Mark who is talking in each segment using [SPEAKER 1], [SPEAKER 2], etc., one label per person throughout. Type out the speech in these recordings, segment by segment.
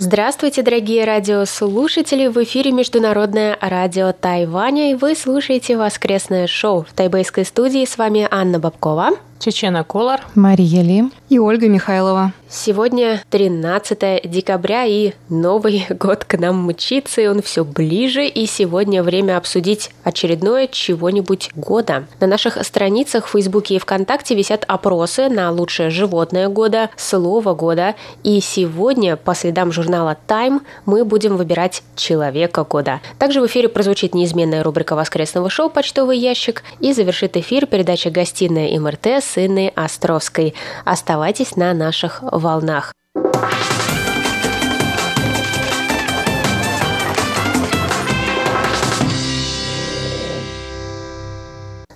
[SPEAKER 1] Здравствуйте, дорогие радиослушатели! В эфире Международное радио Тайваня, и вы слушаете воскресное шоу. В тайбэйской студии с вами Анна Бабкова.
[SPEAKER 2] Чечена Колор,
[SPEAKER 3] Мария Ли
[SPEAKER 4] и Ольга Михайлова.
[SPEAKER 1] Сегодня 13 декабря, и Новый год к нам мчится, и он все ближе, и сегодня время обсудить очередное чего-нибудь года. На наших страницах в Фейсбуке и ВКонтакте висят опросы на лучшее животное года, слово года, и сегодня по следам журнала Time мы будем выбирать человека года. Также в эфире прозвучит неизменная рубрика воскресного шоу «Почтовый ящик» и завершит эфир передача «Гостиная МРТ» с Инной Островской. Оставайтесь на наших волнах.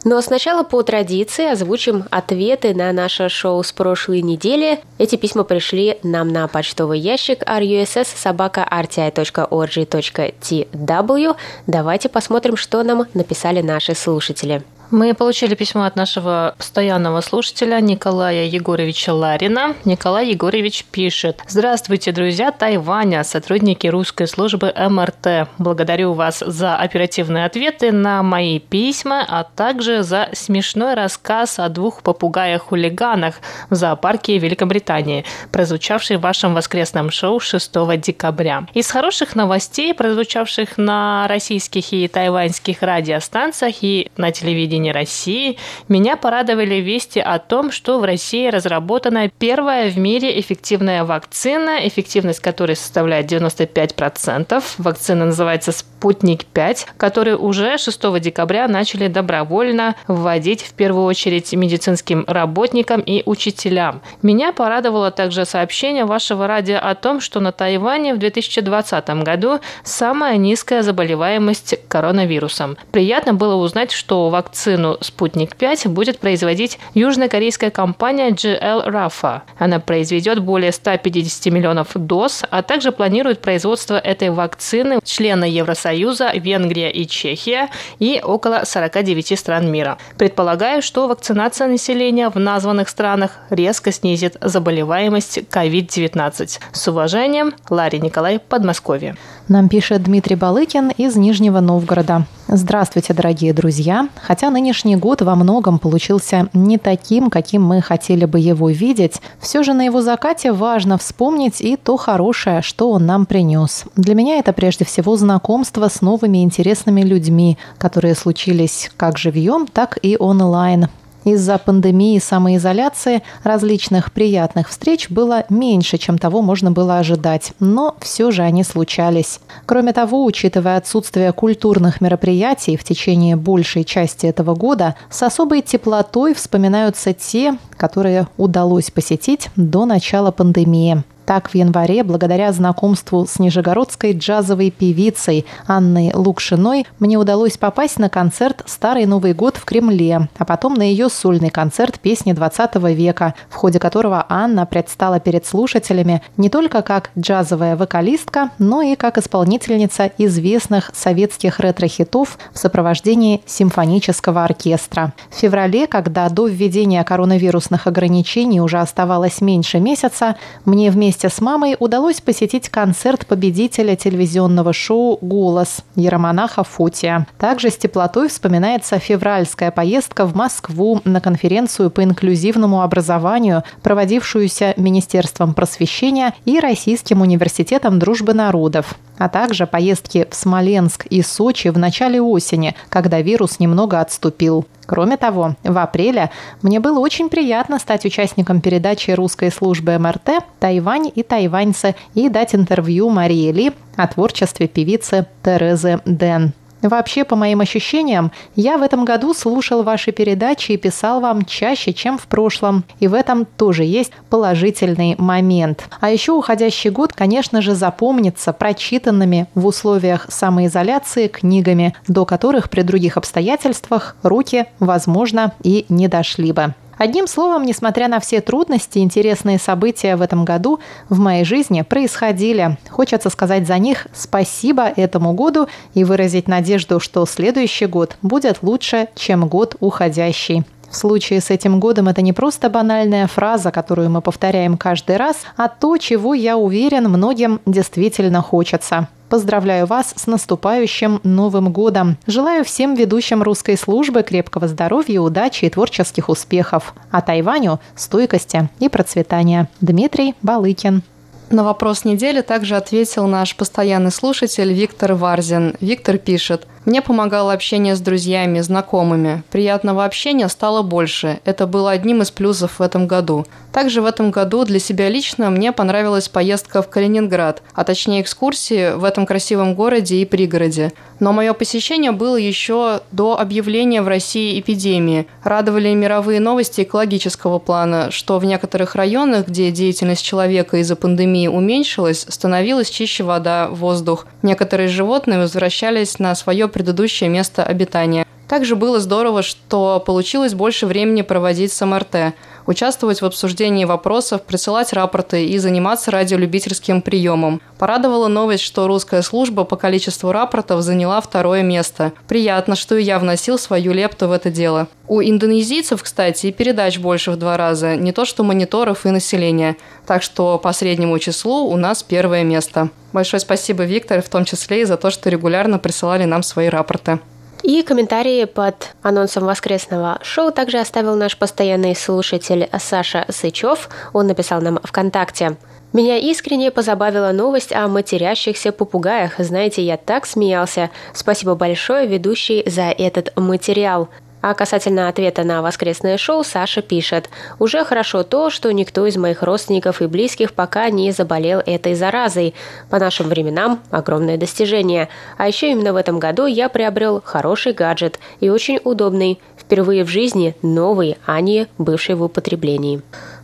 [SPEAKER 1] Но сначала по традиции озвучим ответы на наше шоу с прошлой недели. Эти письма пришли нам на почтовый ящик russ.rti.org.tw. Давайте посмотрим, что нам написали наши слушатели.
[SPEAKER 2] Мы получили письмо от нашего постоянного слушателя Николая Егоровича Ларина. Николай Егорович пишет. Здравствуйте, друзья Тайваня, сотрудники русской службы МРТ. Благодарю вас за оперативные ответы на мои письма, а также за смешной рассказ о двух попугаях-хулиганах в зоопарке Великобритании, прозвучавший в вашем воскресном шоу 6 декабря. Из хороших новостей, прозвучавших на российских и тайваньских радиостанциях и на телевидении телевидения России меня порадовали вести о том, что в России разработана первая в мире эффективная вакцина, эффективность которой составляет 95%. Вакцина называется «Спутник-5», которую уже 6 декабря начали добровольно вводить в первую очередь медицинским работникам и учителям. Меня порадовало также сообщение вашего радио о том, что на Тайване в 2020 году самая низкая заболеваемость коронавирусом. Приятно было узнать, что вакцина вакцину «Спутник-5» будет производить южнокорейская компания GL Rafa. Она произведет более 150 миллионов доз, а также планирует производство этой вакцины члены Евросоюза, Венгрия и Чехия и около 49 стран мира. Предполагаю, что вакцинация населения в названных странах резко снизит заболеваемость COVID-19. С уважением, Ларри Николай, Подмосковье.
[SPEAKER 3] Нам пишет Дмитрий Балыкин из Нижнего Новгорода. Здравствуйте, дорогие друзья! Хотя нынешний год во многом получился не таким, каким мы хотели бы его видеть, все же на его закате важно вспомнить и то хорошее, что он нам принес. Для меня это прежде всего знакомство с новыми интересными людьми, которые случились как живьем, так и онлайн. Из-за пандемии и самоизоляции различных приятных встреч было меньше, чем того можно было ожидать, но все же они случались. Кроме того, учитывая отсутствие культурных мероприятий в течение большей части этого года, с особой теплотой вспоминаются те, которые удалось посетить до начала пандемии. Так, в январе, благодаря знакомству с нижегородской джазовой певицей Анной Лукшиной, мне удалось попасть на концерт «Старый Новый год» в Кремле, а потом на ее сольный концерт песни 20 века, в ходе которого Анна предстала перед слушателями не только как джазовая вокалистка, но и как исполнительница известных советских ретро-хитов в сопровождении симфонического оркестра. В феврале, когда до введения коронавирусных ограничений уже оставалось меньше месяца, мне вместе вместе с мамой удалось посетить концерт победителя телевизионного шоу «Голос» Яромонаха Футия. Также с теплотой вспоминается февральская поездка в Москву на конференцию по инклюзивному образованию, проводившуюся Министерством просвещения и Российским университетом дружбы народов а также поездки в Смоленск и Сочи в начале осени, когда вирус немного отступил. Кроме того, в апреле мне было очень приятно стать участником передачи русской службы МРТ «Тайвань и тайваньцы» и дать интервью Марии Ли о творчестве певицы Терезы Дэн. Вообще, по моим ощущениям, я в этом году слушал ваши передачи и писал вам чаще, чем в прошлом. И в этом тоже есть положительный момент. А еще уходящий год, конечно же, запомнится прочитанными в условиях самоизоляции книгами, до которых при других обстоятельствах руки, возможно, и не дошли бы. Одним словом, несмотря на все трудности, интересные события в этом году в моей жизни происходили. Хочется сказать за них спасибо этому году и выразить надежду, что следующий год будет лучше, чем год уходящий. В случае с этим годом это не просто банальная фраза, которую мы повторяем каждый раз, а то, чего, я уверен, многим действительно хочется. Поздравляю вас с наступающим Новым годом. Желаю всем ведущим русской службы крепкого здоровья, удачи и творческих успехов. А Тайваню – стойкости и процветания. Дмитрий Балыкин.
[SPEAKER 4] На вопрос недели также ответил наш постоянный слушатель Виктор Варзин. Виктор пишет. Мне помогало общение с друзьями, знакомыми. Приятного общения стало больше. Это было одним из плюсов в этом году. Также в этом году для себя лично мне понравилась поездка в Калининград, а точнее экскурсии в этом красивом городе и пригороде. Но мое посещение было еще до объявления в России эпидемии. Радовали мировые новости экологического плана, что в некоторых районах, где деятельность человека из-за пандемии уменьшилась, становилась чище вода, воздух. Некоторые животные возвращались на свое предыдущее место обитания. Также было здорово, что получилось больше времени проводить с МРТ, участвовать в обсуждении вопросов, присылать рапорты и заниматься радиолюбительским приемом. Порадовала новость, что русская служба по количеству рапортов заняла второе место. Приятно, что и я вносил свою лепту в это дело. У индонезийцев, кстати, и передач больше в два раза, не то что мониторов и населения. Так что по среднему числу у нас первое место. Большое спасибо, Виктор, в том числе и за то, что регулярно присылали нам свои рапорты.
[SPEAKER 1] И комментарии под анонсом воскресного шоу также оставил наш постоянный слушатель Саша Сычев. Он написал нам ВКонтакте. Меня искренне позабавила новость о матерящихся попугаях. Знаете, я так смеялся. Спасибо большое, ведущий, за этот материал. А касательно ответа на воскресное шоу Саша пишет, «Уже хорошо то, что никто из моих родственников и близких пока не заболел этой заразой. По нашим временам огромное достижение. А еще именно в этом году я приобрел хороший гаджет и очень удобный. Впервые в жизни новый, а не бывший в употреблении».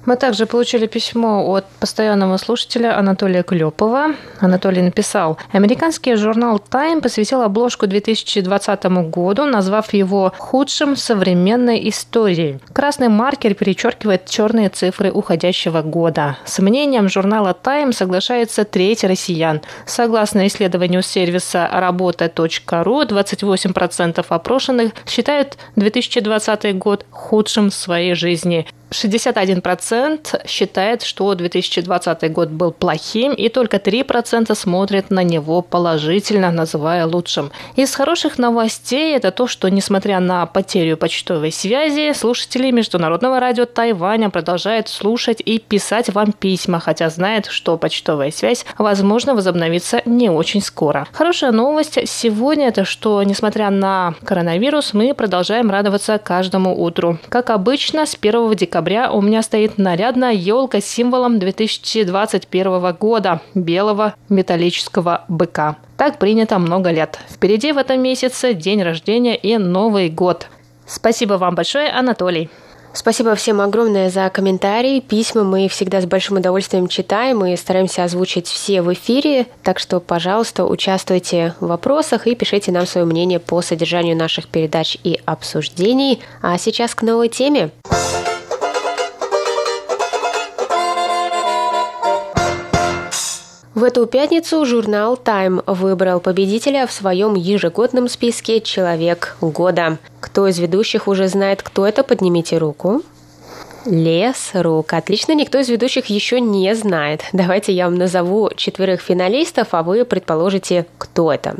[SPEAKER 2] Мы также получили письмо от постоянного слушателя Анатолия Клепова. Анатолий написал, американский журнал Time посвятил обложку 2020 году, назвав его худшим в современной истории. Красный маркер перечеркивает черные цифры уходящего года. С мнением журнала Time соглашается треть россиян. Согласно исследованию сервиса работа.ру, 28% опрошенных считают 2020 год худшим в своей жизни. 61% считает, что 2020 год был плохим, и только 3% смотрят на него положительно, называя лучшим. Из хороших новостей это то, что, несмотря на потерю почтовой связи, слушатели Международного радио Тайваня продолжают слушать и писать вам письма, хотя знают, что почтовая связь, возможно, возобновится не очень скоро. Хорошая новость сегодня это, что, несмотря на коронавирус, мы продолжаем радоваться каждому утру. Как обычно, с 1 декабря декабря у меня стоит нарядная елка с символом 2021 года – белого металлического быка. Так принято много лет. Впереди в этом месяце день рождения и Новый год. Спасибо вам большое, Анатолий.
[SPEAKER 1] Спасибо всем огромное за комментарии, письма. Мы всегда с большим удовольствием читаем и стараемся озвучить все в эфире. Так что, пожалуйста, участвуйте в вопросах и пишите нам свое мнение по содержанию наших передач и обсуждений. А сейчас к новой теме. В эту пятницу журнал Time выбрал победителя в своем ежегодном списке «Человек года». Кто из ведущих уже знает, кто это, поднимите руку. Лес рук. Отлично, никто из ведущих еще не знает. Давайте я вам назову четверых финалистов, а вы предположите, кто это.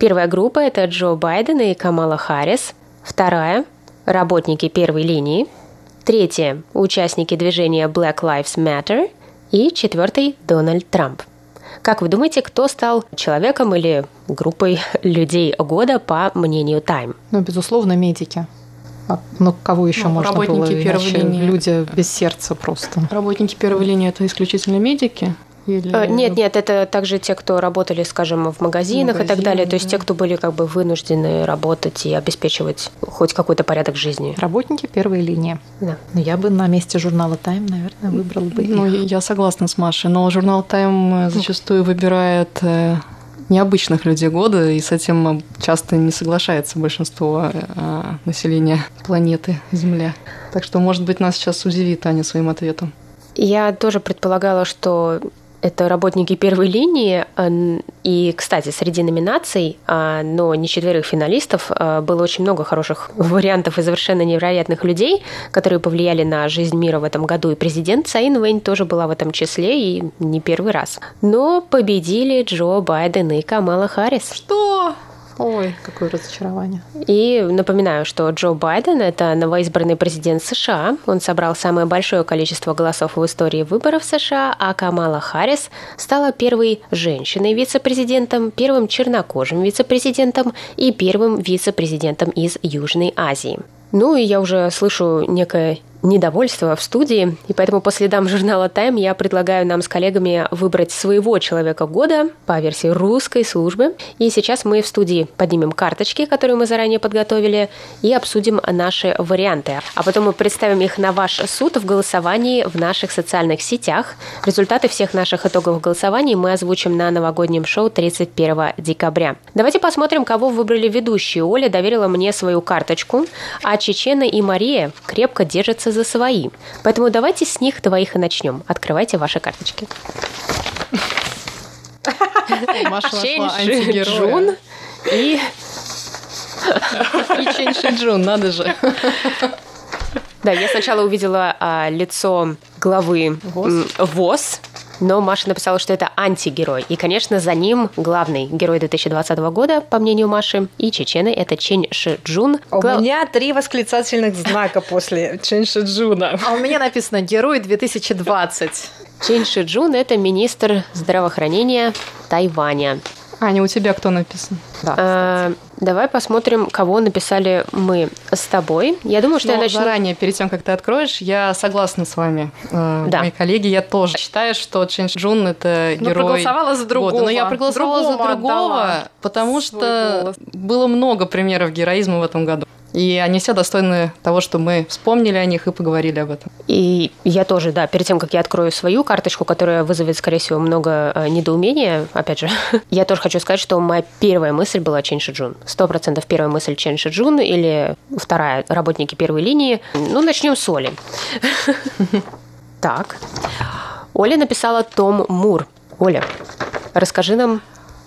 [SPEAKER 1] Первая группа – это Джо Байден и Камала Харрис. Вторая – работники первой линии. Третья – участники движения Black Lives Matter. И четвертый – Дональд Трамп. Как вы думаете, кто стал человеком или группой людей года по мнению Time?
[SPEAKER 3] Ну, безусловно, медики. А, ну, кого еще ну, можно
[SPEAKER 4] работники
[SPEAKER 3] было?
[SPEAKER 4] Первой линии.
[SPEAKER 3] Люди без сердца просто.
[SPEAKER 4] Работники первой линии – это исключительно медики. Или...
[SPEAKER 1] Э, Нет, нет, это также те, кто работали, скажем, в магазинах и так далее. То есть
[SPEAKER 4] да.
[SPEAKER 1] те, кто были как бы вынуждены работать и обеспечивать хоть какой-то порядок жизни.
[SPEAKER 3] Работники первой линии.
[SPEAKER 1] Да.
[SPEAKER 3] Но я бы на месте журнала Time, наверное, выбрал бы
[SPEAKER 4] Ну,
[SPEAKER 3] их.
[SPEAKER 4] я согласна с Машей, но журнал Time зачастую выбирает э, необычных людей года, и с этим часто не соглашается большинство э, населения планеты Земля. Так что, может быть, нас сейчас удивит Аня своим ответом.
[SPEAKER 1] Я тоже предполагала, что это работники первой линии. И, кстати, среди номинаций, а, но не четверых финалистов, а, было очень много хороших вариантов и совершенно невероятных людей, которые повлияли на жизнь мира в этом году. И президент Цаин Вэнь тоже была в этом числе, и не первый раз. Но победили Джо Байден и Камала Харрис.
[SPEAKER 3] Что? Ой, какое разочарование.
[SPEAKER 1] И напоминаю, что Джо Байден – это новоизбранный президент США. Он собрал самое большое количество голосов в истории выборов США, а Камала Харрис стала первой женщиной-вице-президентом, первым чернокожим вице-президентом и первым вице-президентом из Южной Азии. Ну и я уже слышу некое недовольство в студии, и поэтому по следам журнала Time я предлагаю нам с коллегами выбрать своего человека года по версии русской службы. И сейчас мы в студии поднимем карточки, которые мы заранее подготовили, и обсудим наши варианты. А потом мы представим их на ваш суд в голосовании в наших социальных сетях. Результаты всех наших итоговых голосований мы озвучим на новогоднем шоу 31 декабря. Давайте посмотрим, кого выбрали ведущие. Оля доверила мне свою карточку, а Чечена и Мария крепко держатся за свои. Поэтому давайте с них двоих и начнем. Открывайте ваши карточки.
[SPEAKER 4] Маша.
[SPEAKER 1] Джун и
[SPEAKER 4] И Чейн Шиджун, надо же.
[SPEAKER 1] Да, я сначала увидела а, лицо главы
[SPEAKER 3] ВОЗ.
[SPEAKER 1] ВОЗ, но Маша написала, что это антигерой. И, конечно, за ним главный герой 2020 года, по мнению Маши, и чечены – это Чен Ши Джун.
[SPEAKER 5] А У
[SPEAKER 1] Гла-
[SPEAKER 5] меня три восклицательных знака после Ченши Джуна.
[SPEAKER 3] А у меня написано «Герой 2020».
[SPEAKER 1] Чен Ши Джун – это министр здравоохранения Тайваня.
[SPEAKER 4] Аня, у тебя кто написан?
[SPEAKER 3] Да,
[SPEAKER 1] А, давай посмотрим, кого написали мы с тобой. Я думаю, что я
[SPEAKER 4] Но
[SPEAKER 1] начну...
[SPEAKER 4] заранее, перед тем, как ты откроешь, я согласна с вами, э,
[SPEAKER 1] Да.
[SPEAKER 4] мои коллеги. Я тоже считаю, что Чен Джун это
[SPEAKER 3] Ну,
[SPEAKER 4] герой
[SPEAKER 3] проголосовала за другого.
[SPEAKER 4] года. Но я проголосовала за
[SPEAKER 3] Другому
[SPEAKER 4] другого, потому что
[SPEAKER 3] голос.
[SPEAKER 4] было много примеров героизма в этом году. И они все достойны того, что мы вспомнили о них и поговорили об этом.
[SPEAKER 1] И я тоже, да, перед тем, как я открою свою карточку, которая вызовет, скорее всего, много э, недоумения, опять же, я тоже хочу сказать, что моя первая мысль была Чен Шиджун. Сто процентов первая мысль Чен Шиджун или вторая – работники первой линии. Ну, начнем с Оли. Так. Оля написала Том Мур. Оля, расскажи нам,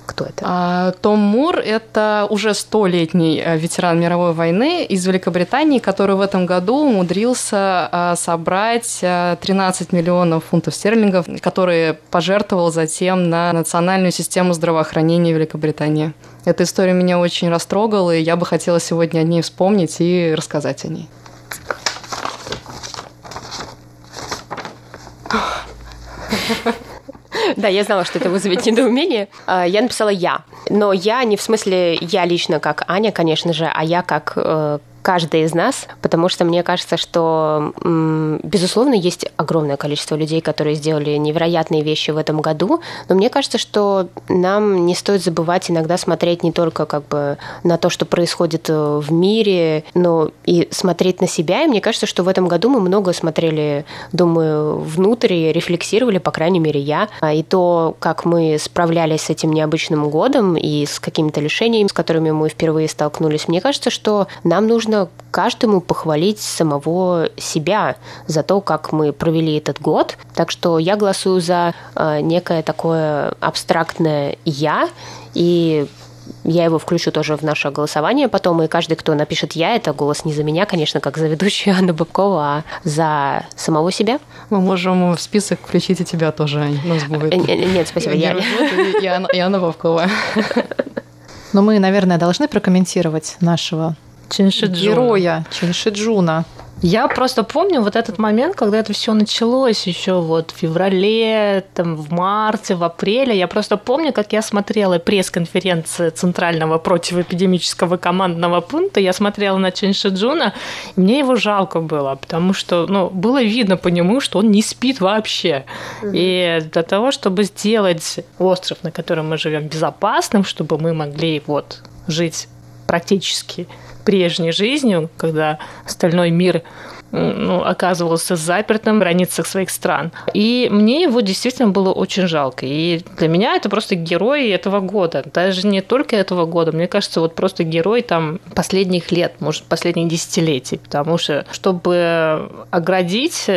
[SPEAKER 1] кто это.
[SPEAKER 4] А, Том Мур – это уже столетний э, ветеран мировой войны из Великобритании, который в этом году умудрился э, собрать э, 13 миллионов фунтов стерлингов, которые пожертвовал затем на национальную систему здравоохранения Великобритании. Эта история меня очень растрогала, и я бы хотела сегодня о ней вспомнить и рассказать о ней.
[SPEAKER 1] Да, я знала, что это вызовет недоумение. А, Я написала «я». Но я не в смысле я лично как Аня, конечно же, а я как э, каждый из нас, потому что мне кажется, что, безусловно, есть огромное количество людей, которые сделали невероятные вещи в этом году, но мне кажется, что нам не стоит забывать иногда смотреть не только как бы на то, что происходит э, в мире, но и смотреть на себя. И мне кажется, что в этом году мы много смотрели, думаю, внутрь и рефлексировали, по крайней мере, я, А, и то, как мы справлялись с этим необычным годом и с какими-то лишениями, с которыми мы впервые столкнулись. Мне кажется, что нам нужно каждому похвалить самого себя за то, как мы провели этот год. Так что я голосую за э, некое такое абстрактное «я», и я его включу тоже в наше голосование потом, и каждый, кто напишет «я», это голос не за меня, конечно, как за ведущую Анну Бабкова, а за самого себя.
[SPEAKER 4] Мы можем в список включить и тебя тоже, Ань. Нас будет
[SPEAKER 1] Э, Нет, спасибо, я
[SPEAKER 4] и Анна- Вовкова.
[SPEAKER 3] Но мы, наверное, должны прокомментировать нашего
[SPEAKER 2] Чинши Джун.
[SPEAKER 3] героя Чиншиджуна.
[SPEAKER 2] Я просто помню вот этот момент, когда это все началось еще вот в феврале, там, в марте, в апреле. Я просто помню, как я смотрела пресс-конференции Центрального противоэпидемического командного пункта. Я смотрела на Чен Шиджуна, и мне его жалко было, потому что ну, было видно по нему, что он не спит вообще. И для того, чтобы сделать остров, на котором мы живем, безопасным, чтобы мы могли вот жить практически прежней жизнью, когда остальной мир ну, оказывался запертым в границах своих стран. И мне его действительно было очень жалко. И для меня это просто герой этого года. Даже не только этого года. Мне кажется, вот просто герой там последних лет, может, последних десятилетий. Потому что, чтобы оградить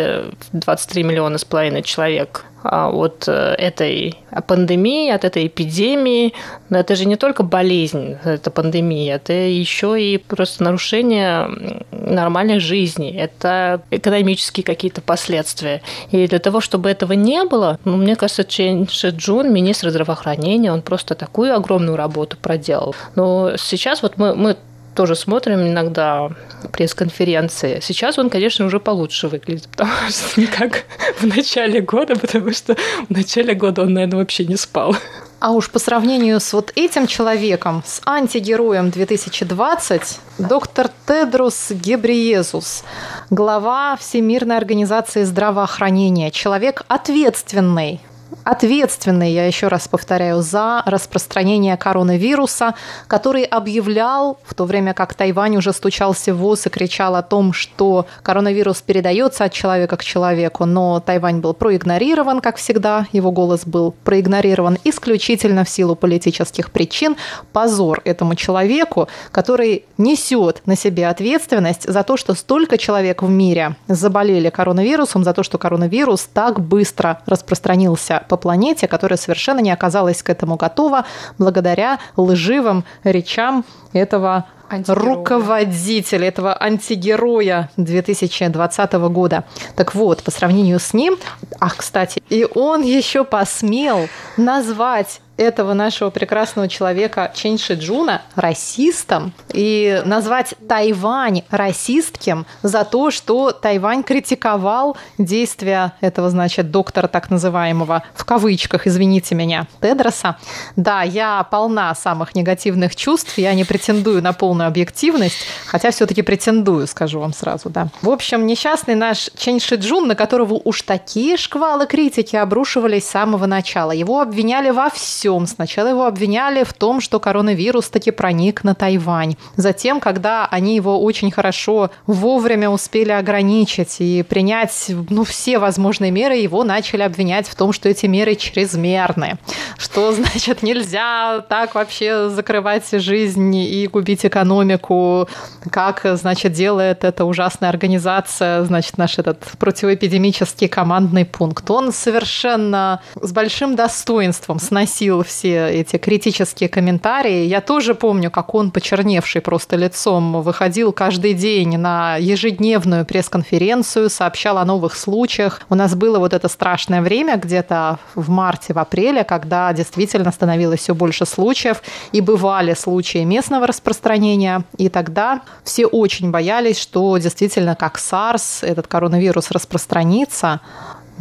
[SPEAKER 2] 23 миллиона с половиной человек от э, этой пандемии, от этой эпидемии. Но это же не только болезнь, это пандемия, это еще и просто нарушение нормальной жизни, это экономические какие-то последствия. И для того, чтобы этого не было, ну, мне кажется, Чен Шиджун, министр здравоохранения, он просто такую огромную работу проделал. Но сейчас вот мы, мы тоже смотрим иногда пресс-конференции. Сейчас он, конечно, уже получше выглядит, потому что не как в начале года, потому что в начале года он, наверное, вообще не спал.
[SPEAKER 3] А уж по сравнению с вот этим человеком, с антигероем 2020, доктор Тедрус Гебриезус, глава Всемирной организации здравоохранения, человек ответственный ответственный, я еще раз повторяю, за распространение коронавируса, который объявлял, в то время как Тайвань уже стучался в ВОЗ и кричал о том, что коронавирус передается от человека к человеку, но Тайвань был проигнорирован, как всегда, его голос был проигнорирован исключительно в силу политических причин. Позор этому человеку, который несет на себе ответственность за то, что столько человек в мире заболели коронавирусом, за то, что коронавирус так быстро распространился по планете, которая совершенно не оказалась к этому готова благодаря лживым речам этого руководителя, этого антигероя 2020 года. Так вот, по сравнению с ним, ах, кстати, и он еще посмел назвать этого нашего прекрасного человека Чен Шиджуна расистом и назвать Тайвань расистским за то, что Тайвань критиковал действия этого, значит, доктора так называемого, в кавычках, извините меня, Тедроса. Да, я полна самых негативных чувств, я не претендую на полную объективность, хотя все-таки претендую, скажу вам сразу, да. В общем, несчастный наш Чен Шиджун, на которого уж такие шквалы критики обрушивались с самого начала, его обвиняли во всем, всем. Сначала его обвиняли в том, что коронавирус таки проник на Тайвань. Затем, когда они его очень хорошо вовремя успели ограничить и принять ну, все возможные меры, его начали обвинять в том, что эти меры чрезмерны. Что, значит, нельзя так вообще закрывать жизнь и губить экономику, как, значит, делает эта ужасная организация, значит, наш этот противоэпидемический командный пункт. Он совершенно с большим достоинством сносил все эти критические комментарии. Я тоже помню, как он, почерневший просто лицом, выходил каждый день на ежедневную пресс-конференцию, сообщал о новых случаях. У нас было вот это страшное время где-то в марте, в апреле, когда действительно становилось все больше случаев, и бывали случаи местного распространения. И тогда все очень боялись, что действительно как SARS этот коронавирус распространится.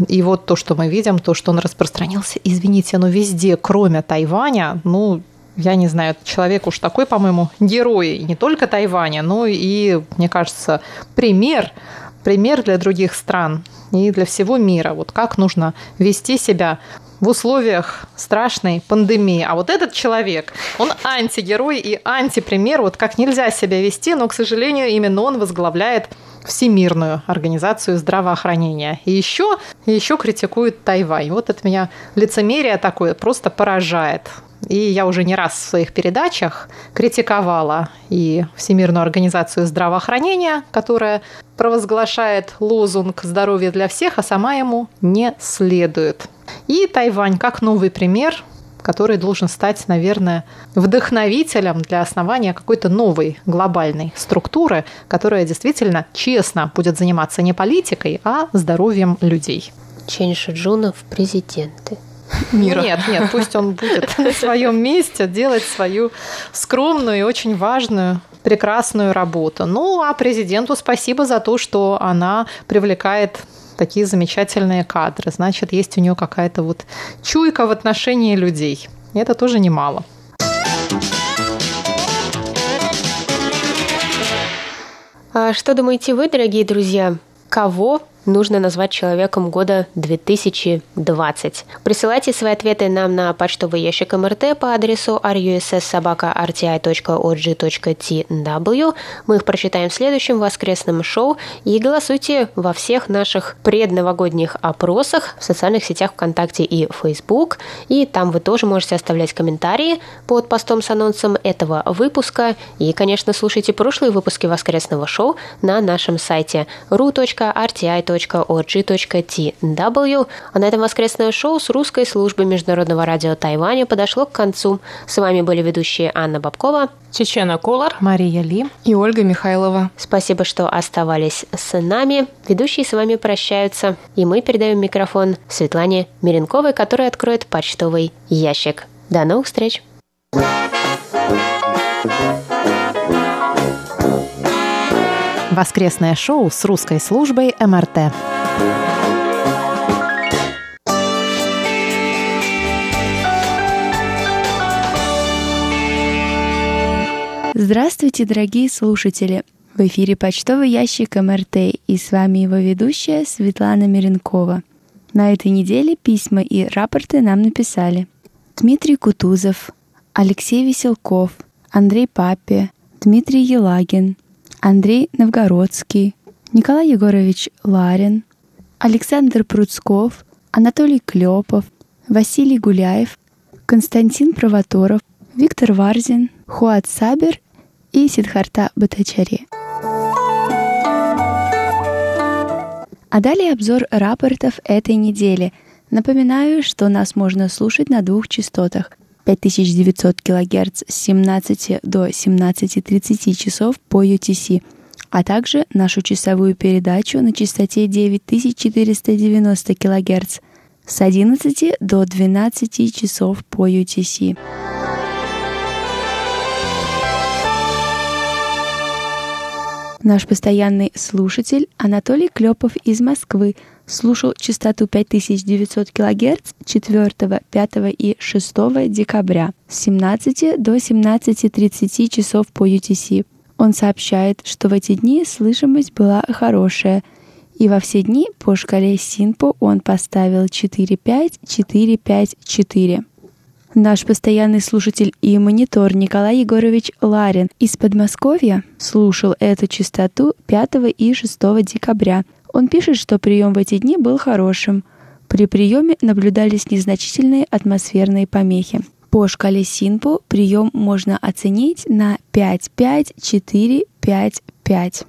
[SPEAKER 3] И вот то, что мы видим, то, что он распространился, извините, но везде, кроме Тайваня, ну, я не знаю, человек уж такой, по-моему, герой не только Тайваня, но и, мне кажется, пример, пример для других стран и для всего мира. Вот как нужно вести себя в условиях страшной пандемии. А вот этот человек, он антигерой и антипример, вот как нельзя себя вести, но, к сожалению, именно он возглавляет Всемирную организацию здравоохранения. И еще, еще критикует Тайвань. Вот это меня лицемерие такое просто поражает. И я уже не раз в своих передачах критиковала и Всемирную организацию здравоохранения, которая провозглашает лозунг «здоровье для всех», а сама ему не следует. И Тайвань как новый пример который должен стать, наверное, вдохновителем для основания какой-то новой глобальной структуры, которая действительно честно будет заниматься не политикой, а здоровьем людей.
[SPEAKER 1] Чен Шиджуна в президенты
[SPEAKER 3] мира. Нет, нет, пусть он будет на своем месте делать свою скромную и очень важную прекрасную работу. Ну, а президенту спасибо за то, что она привлекает такие замечательные кадры. Значит, есть у нее какая-то вот чуйка в отношении людей. И это тоже немало.
[SPEAKER 1] А что думаете вы, дорогие друзья? Кого нужно назвать человеком года 2020. Присылайте свои ответы нам на почтовый ящик МРТ по адресу russsobaka.rti.org.tw. Мы их прочитаем в следующем воскресном шоу и голосуйте во всех наших предновогодних опросах в социальных сетях ВКонтакте и Facebook. И там вы тоже можете оставлять комментарии под постом с анонсом этого выпуска. И, конечно, слушайте прошлые выпуски воскресного шоу на нашем сайте ru.rti.org radio.org.tw. А на этом воскресное шоу с русской службы Международного радио Тайваня подошло к концу. С вами были ведущие Анна Бабкова,
[SPEAKER 2] Чечена Колор,
[SPEAKER 3] Мария Ли
[SPEAKER 4] и Ольга Михайлова.
[SPEAKER 1] Спасибо, что оставались с нами. Ведущие с вами прощаются, и мы передаем микрофон Светлане Миренковой, которая откроет почтовый ящик. До новых встреч!
[SPEAKER 3] Воскресное шоу с русской службой МРТ.
[SPEAKER 6] Здравствуйте, дорогие слушатели! В эфире почтовый ящик МРТ и с вами его ведущая Светлана Миренкова. На этой неделе письма и рапорты нам написали Дмитрий Кутузов, Алексей Веселков, Андрей Папе, Дмитрий Елагин, Андрей Новгородский, Николай Егорович Ларин, Александр Пруцков, Анатолий Клепов, Василий Гуляев, Константин Провоторов, Виктор Варзин, Хуат Сабер и Сидхарта Батачари. А далее обзор рапортов этой недели. Напоминаю, что нас можно слушать на двух частотах 5900 кГц с 17 до 17.30 часов по UTC, а также нашу часовую передачу на частоте 9490 кГц с 11 до 12 часов по UTC. Наш постоянный слушатель Анатолий Клепов из Москвы слушал частоту 5900 кГц 4, 5 и 6 декабря с 17 до 17.30 часов по UTC. Он сообщает, что в эти дни слышимость была хорошая, и во все дни по шкале Синпо он поставил 4-5-4-5-4. Наш постоянный слушатель и монитор Николай Егорович Ларин из Подмосковья слушал эту частоту 5 и 6 декабря. Он пишет, что прием в эти дни был хорошим. При приеме наблюдались незначительные атмосферные помехи. По шкале Синпо прием можно оценить на 5-5-4-5-5.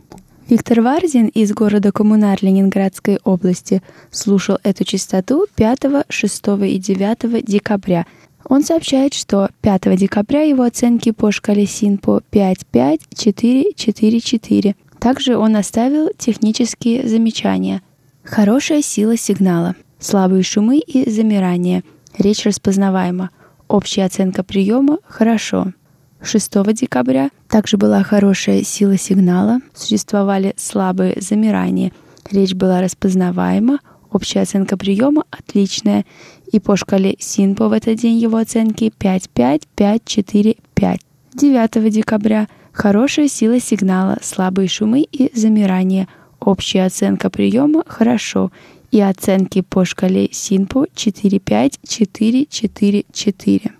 [SPEAKER 6] Виктор Варзин из города Коммунар Ленинградской области слушал эту частоту 5, 6 и 9 декабря – он сообщает, что 5 декабря его оценки по шкале СИНПО 5-5-4-4-4. Также он оставил технические замечания. Хорошая сила сигнала, слабые шумы и замирание. Речь распознаваема. Общая оценка приема – хорошо. 6 декабря также была хорошая сила сигнала, существовали слабые замирания. Речь была распознаваема, общая оценка приема отличная, и по шкале СИНПО в этот день его оценки 5-5-5-4-5. 9 декабря хорошая сила сигнала, слабые шумы и замирание. Общая оценка приема хорошо и оценки по шкале СИНПО 4-5-4-4-4.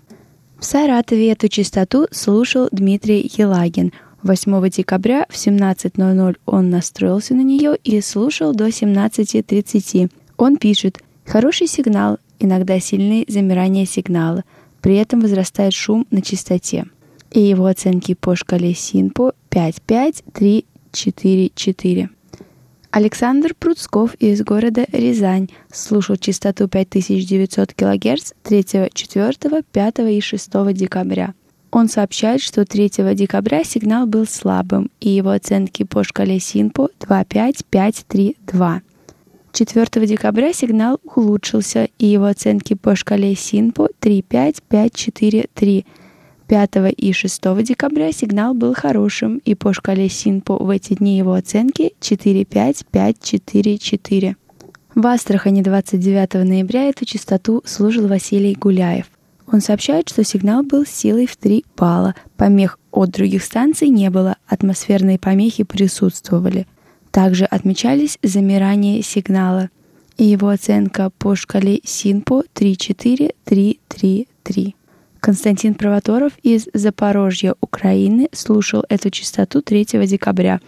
[SPEAKER 6] В Саратове эту частоту слушал Дмитрий Елагин. 8 декабря в 17.00 он настроился на нее и слушал до 17.30. Он пишет «Хороший сигнал, иногда сильные замирания сигнала, при этом возрастает шум на частоте. И его оценки по шкале Синпо 5-5-3-4-4. Александр Пруцков из города Рязань слушал частоту 5900 кГц 3, 4, 5 и 6 декабря. Он сообщает, что 3 декабря сигнал был слабым, и его оценки по шкале Синпо 2-5-5-3-2. 4 декабря сигнал улучшился, и его оценки по шкале СИНПО 3-5-5-4-3. 5 и 6 декабря сигнал был хорошим, и по шкале Синпо в эти дни его оценки 4-5-5-4-4. В Астрахани 29 ноября эту частоту служил Василий Гуляев. Он сообщает, что сигнал был силой в 3 балла, помех от других станций не было, атмосферные помехи присутствовали. Также отмечались замирания сигнала, и его оценка по шкале СИНПО 3-4-3-3-3. Константин Провоторов из Запорожья, Украины, слушал эту частоту 3 декабря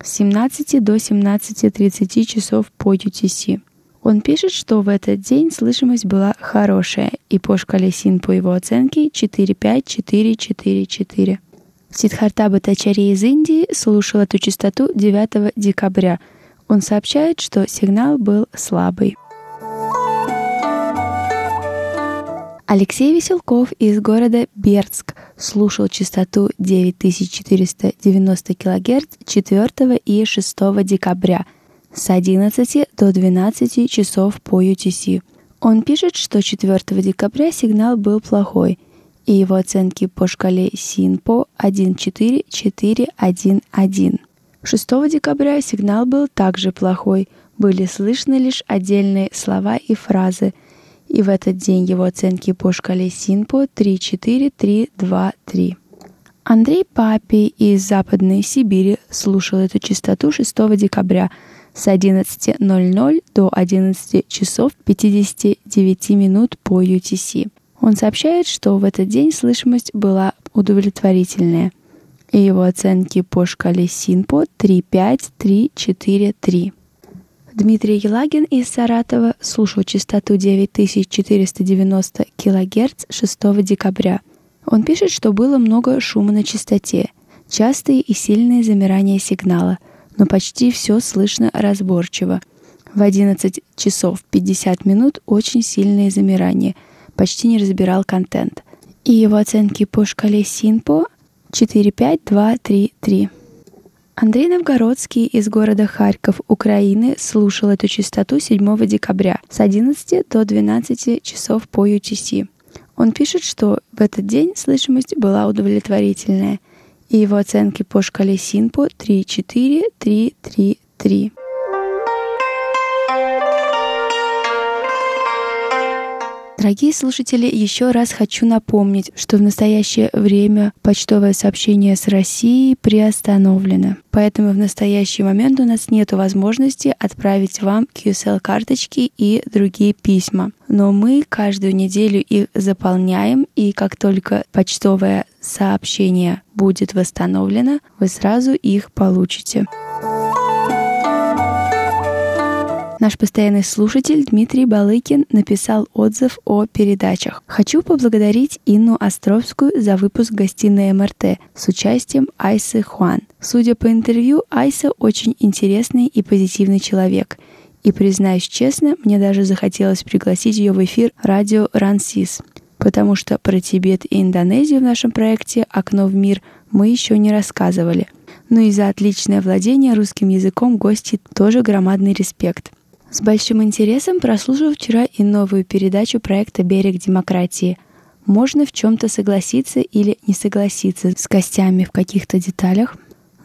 [SPEAKER 6] с 17 до 17.30 часов по UTC. Он пишет, что в этот день слышимость была хорошая, и по шкале СИН по его оценке 45444. Сидхарта Батачари из Индии слушал эту частоту 9 декабря. Он сообщает, что сигнал был слабый. Алексей Веселков из города Бердск слушал частоту 9490 кГц 4 и 6 декабря с 11 до 12 часов по UTC. Он пишет, что 4 декабря сигнал был плохой, и его оценки по шкале СИНПО 14411. 6 декабря сигнал был также плохой, были слышны лишь отдельные слова и фразы, и в этот день его оценки по шкале СИНПО 34323. Андрей Папи из Западной Сибири слушал эту частоту 6 декабря с 11.00 до 11 часов 59 минут по UTC. Он сообщает, что в этот день слышимость была удовлетворительная, и его оценки по шкале СИНПО 35343. Дмитрий Елагин из Саратова слушал частоту 9490 кГц 6 декабря. Он пишет, что было много шума на частоте, частые и сильные замирания сигнала – но почти все слышно разборчиво. В 11 часов 50 минут очень сильное замирание, почти не разбирал контент. И его оценки по шкале Синпо 4-5-2-3-3. Андрей Новгородский из города Харьков, Украины, слушал эту частоту 7 декабря с 11 до 12 часов по UTC. Он пишет, что в этот день слышимость была удовлетворительная – и его оценки по шкале Синпо 3-4-3-3-3. Дорогие слушатели, еще раз хочу напомнить, что в настоящее время почтовое сообщение с Россией приостановлено. Поэтому в настоящий момент у нас нет возможности отправить вам QSL-карточки и другие письма. Но мы каждую неделю их заполняем, и как только почтовое сообщение будет восстановлено, вы сразу их получите. Наш постоянный слушатель Дмитрий Балыкин написал отзыв о передачах. Хочу поблагодарить Инну Островскую за выпуск гостиной МРТ с участием Айсы Хуан. Судя по интервью, Айса очень интересный и позитивный человек. И признаюсь честно, мне даже захотелось пригласить ее в эфир радио Рансис, потому что про Тибет и Индонезию в нашем проекте «Окно в мир» мы еще не рассказывали. Но и за отличное владение русским языком гости тоже громадный респект. С большим интересом прослушал вчера и новую передачу проекта «Берег демократии». Можно в чем-то согласиться или не согласиться с гостями в каких-то деталях,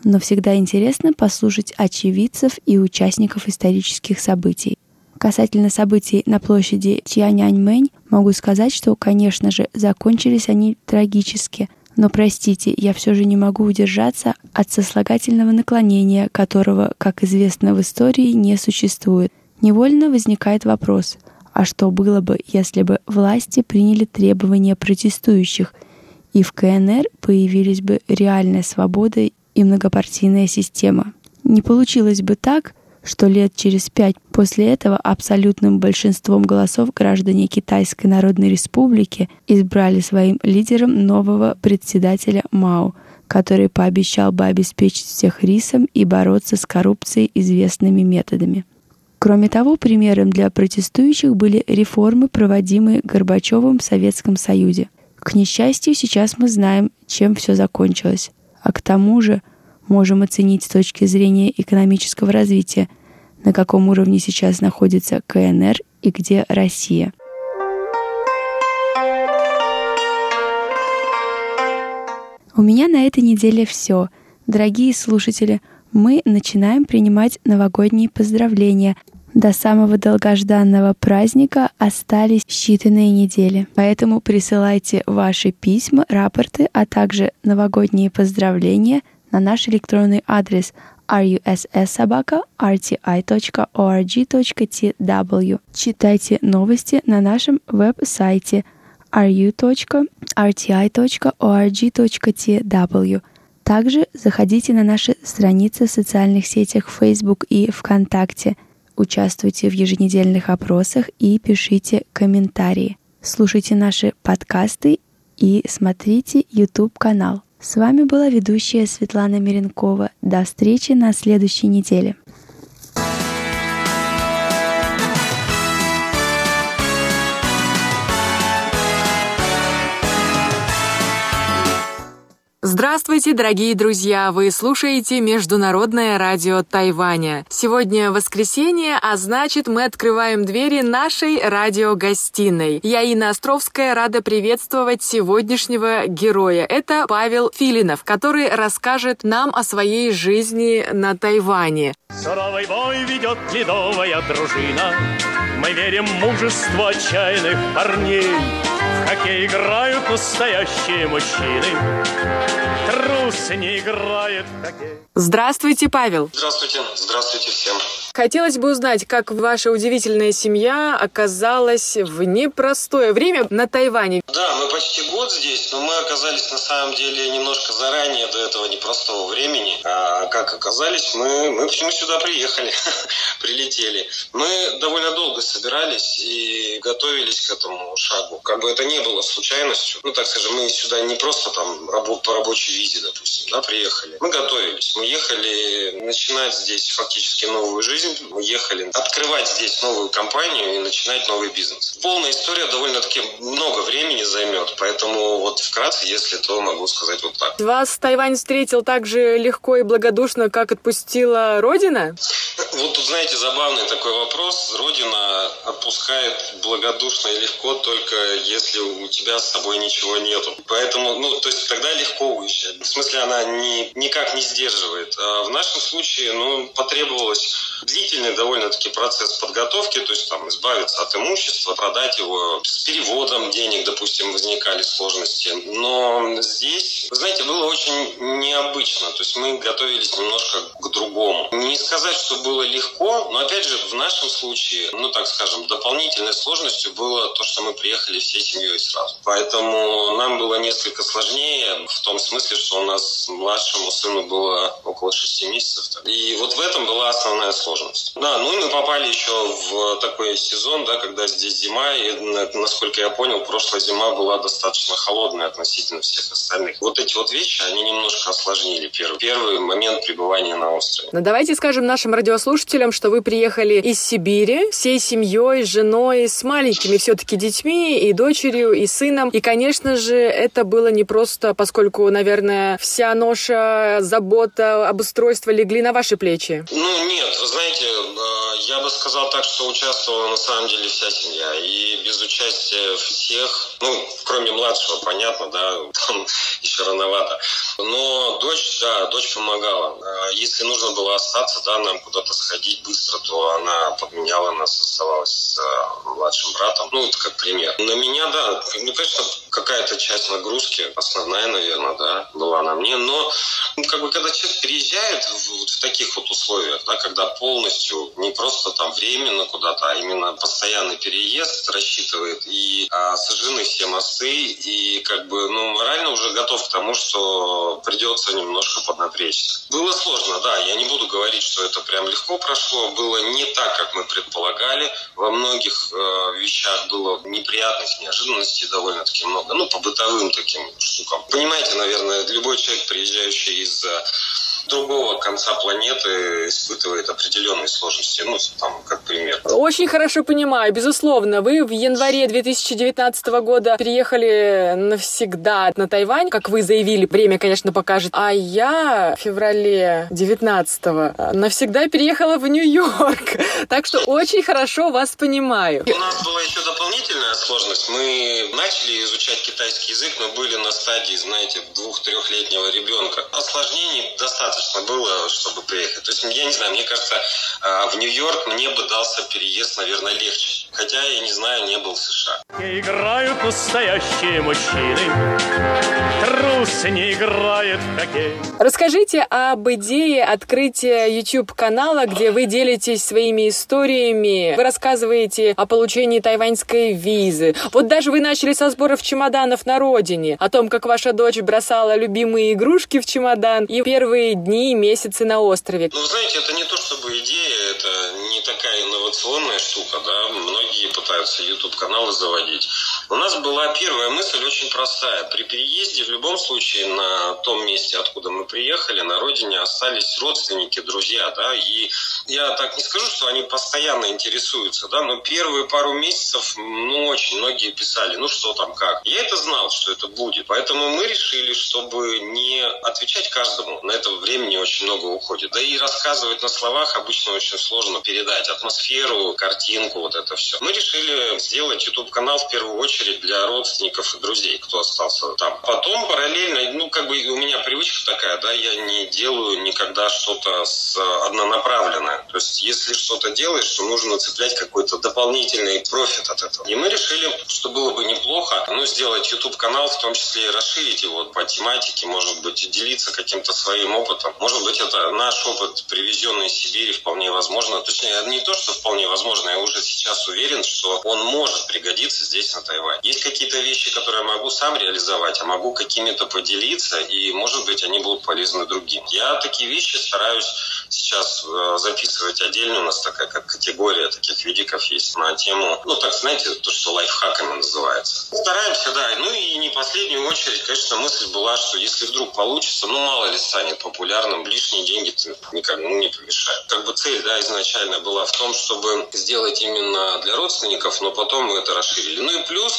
[SPEAKER 6] но всегда интересно послушать очевидцев и участников исторических событий. Касательно событий на площади Тяньаньмэнь могу сказать, что, конечно же, закончились они трагически, но простите, я все же не могу удержаться от сослагательного наклонения, которого, как известно в истории, не существует. Невольно возникает вопрос, а что было бы, если бы власти приняли требования протестующих, и в КНР появились бы реальная свобода и многопартийная система? Не получилось бы так, что лет через пять после этого абсолютным большинством голосов граждане Китайской Народной Республики избрали своим лидером нового председателя Мао, который пообещал бы обеспечить всех рисом и бороться с коррупцией известными методами. Кроме того, примером для протестующих были реформы, проводимые Горбачевым в Советском Союзе. К несчастью, сейчас мы знаем, чем все закончилось. А к тому же можем оценить с точки зрения экономического развития, на каком уровне сейчас находится КНР и где Россия – У меня на этой неделе все. Дорогие слушатели, мы начинаем принимать новогодние поздравления. До самого долгожданного праздника остались считанные недели. Поэтому присылайте ваши письма, рапорты, а также новогодние поздравления на наш электронный адрес russsobaka.rti.org.tw. Читайте новости на нашем веб-сайте ru.rti.org.tw. Также заходите на наши страницы в социальных сетях Facebook и ВКонтакте. Участвуйте в еженедельных опросах и пишите комментарии. Слушайте наши подкасты и смотрите YouTube-канал. С вами была ведущая Светлана Миренкова. До встречи на следующей неделе.
[SPEAKER 7] Здравствуйте, дорогие друзья! Вы слушаете Международное радио Тайваня. Сегодня воскресенье, а значит мы открываем двери нашей радиогостиной. Я, Инна Островская, рада приветствовать сегодняшнего героя. Это Павел Филинов, который расскажет нам о своей жизни на Тайване.
[SPEAKER 8] Суровый бой ведет ледовая дружина. Мы верим в мужество отчаянных парней. Хоккей играют настоящие мужчины. Трус не играет в хоккей.
[SPEAKER 7] Здравствуйте, Павел.
[SPEAKER 9] Здравствуйте, здравствуйте всем.
[SPEAKER 7] Хотелось бы узнать, как ваша удивительная семья оказалась в непростое время на Тайване.
[SPEAKER 9] Да, мы почти год здесь, но мы оказались на самом деле немножко заранее до этого непростого времени. А как оказались, мы, мы почему сюда приехали, прилетели. Мы довольно долго собирались и готовились к этому шагу. Как бы это не было случайностью. Ну, так скажем, мы сюда не просто там рабо- по рабочей визе, допустим, да, приехали. Мы готовились. Мы ехали начинать здесь фактически новую жизнь. Мы ехали открывать здесь новую компанию и начинать новый бизнес. Полная история довольно-таки много времени займет, поэтому вот вкратце, если то, могу сказать вот так.
[SPEAKER 7] Вас Тайвань встретил так же легко и благодушно, как отпустила Родина?
[SPEAKER 9] Вот тут, знаете, забавный такой вопрос. Родина отпускает благодушно и легко только если у тебя с собой ничего нету. Поэтому, ну, то есть тогда легко уезжать. В смысле, она не, никак не сдерживает. А в нашем случае, ну, потребовалось длительный довольно-таки процесс подготовки, то есть там избавиться от имущества, продать его с переводом денег, допустим, возникали сложности. Но здесь, вы знаете, было очень необычно. То есть мы готовились немножко к другому. Не сказать, что было легко, но опять же, в нашем случае, ну так скажем, дополнительной сложностью было то, что мы приехали всей семьей сразу. Поэтому нам было несколько сложнее в том смысле, что у нас младшему сыну было около шести месяцев. И вот в этом была основная сложность. Да, ну и мы попали еще в такой сезон, да, когда здесь зима, и насколько я понял, прошлая зима была достаточно холодная относительно всех остальных. Вот эти вот вещи, они немножко осложнили первый, первый момент пребывания на острове.
[SPEAKER 7] Ну, давайте скажем нашим радиослушателям, что вы приехали из Сибири всей семьей, с женой, с маленькими все-таки детьми, и дочерью, и сыном. И, конечно же, это было не просто, поскольку, наверное, вся ноша, забота, обустройство легли на ваши плечи.
[SPEAKER 9] Ну, нет, вы знаете, э, я бы сказал так, что участвовала на самом деле вся семья. И без участия всех, ну, кроме младшего, понятно, да, там еще рановато. Но дочь, да, дочь помогала. Э, Если нужно было остаться, да, нам куда-то сходить быстро, то она подменяла нас, оставалась с э, младшим братом. Ну, это как пример. На меня, да, ну, конечно, какая-то часть нагрузки, основная, наверное, да, была на мне. Но, ну, как бы, когда человек переезжает в, вот в таких вот условиях, да, когда полностью, не просто там временно куда-то, а именно постоянный переезд рассчитывает и а, сожжены все мосты, и как бы, ну, морально уже готов к тому, что придется немножко поднапрячься. Было сложно, да, я не буду говорить, что это прям легко прошло, было не так, как мы предполагали, во многих э, вещах было неприятных неожиданностей довольно-таки много, ну, по бытовым таким штукам. Понимаете, наверное, любой человек, приезжающий из другого конца планеты испытывает определенные сложности. Ну, там, как пример.
[SPEAKER 7] Очень хорошо понимаю, безусловно. Вы в январе 2019 года переехали навсегда на Тайвань, как вы заявили. Время, конечно, покажет. А я в феврале 19 навсегда переехала в Нью-Йорк. Так что очень хорошо вас понимаю.
[SPEAKER 9] У нас была еще дополнительная сложность. Мы начали изучать китайский язык, но были на стадии, знаете, двух-трехлетнего ребенка. Осложнений достаточно было, чтобы приехать. То есть, я не знаю, мне кажется, а, в Нью-Йорк мне бы дался переезд, наверное, легче. Хотя, я не знаю, не был в США.
[SPEAKER 8] Играют настоящие мужчины. Трус не играет в хоккей.
[SPEAKER 7] Расскажите об идее открытия YouTube-канала, где вы делитесь своими историями. Вы рассказываете о получении тайваньской визы. Вот даже вы начали со сборов чемоданов на родине. О том, как ваша дочь бросала любимые игрушки в чемодан и первые дни и месяцы на острове.
[SPEAKER 9] Ну, знаете, это не то чтобы идея, это не такая инновационная штука, да. Многие пытаются YouTube-каналы заводить. У нас была первая мысль очень простая. При переезде в любом случае на том месте, откуда мы приехали, на родине остались родственники, друзья, да, и я так не скажу, что они постоянно интересуются, да, но первые пару месяцев, ну, очень многие писали, ну, что там, как. Я это знал, что это будет, поэтому мы решили, чтобы не отвечать каждому, на это времени очень много уходит, да и рассказывать на словах обычно очень сложно передать атмосферу, картинку, вот это все. Мы решили сделать YouTube-канал в первую очередь для родственников и друзей, кто остался там. Потом параллельно, ну, как бы у меня привычка такая, да, я не делаю никогда что-то с однонаправленное. То есть, если что-то делаешь, то нужно цеплять какой-то дополнительный профит от этого. И мы решили, что было бы неплохо, ну, сделать YouTube-канал, в том числе и расширить его по тематике, может быть, делиться каким-то своим опытом. Может быть, это наш опыт, привезенный из Сибири, вполне возможно. Точнее, не то, что вполне возможно, я уже сейчас уверен, что он может пригодиться здесь, на Тайване. Есть какие-то вещи, которые я могу сам реализовать, а могу какими-то поделиться, и, может быть, они будут полезны другим. Я такие вещи стараюсь сейчас э, записывать отдельно. У нас такая как категория таких видиков есть на тему, ну, так знаете, то, что лайфхаками называется. Стараемся, да. Ну и не последнюю очередь, конечно, мысль была, что если вдруг получится, ну, мало ли станет популярным, лишние деньги никак ну, не помешают. Как бы цель, да, изначально была в том, чтобы сделать именно для родственников, но потом мы это расширили. Ну и плюс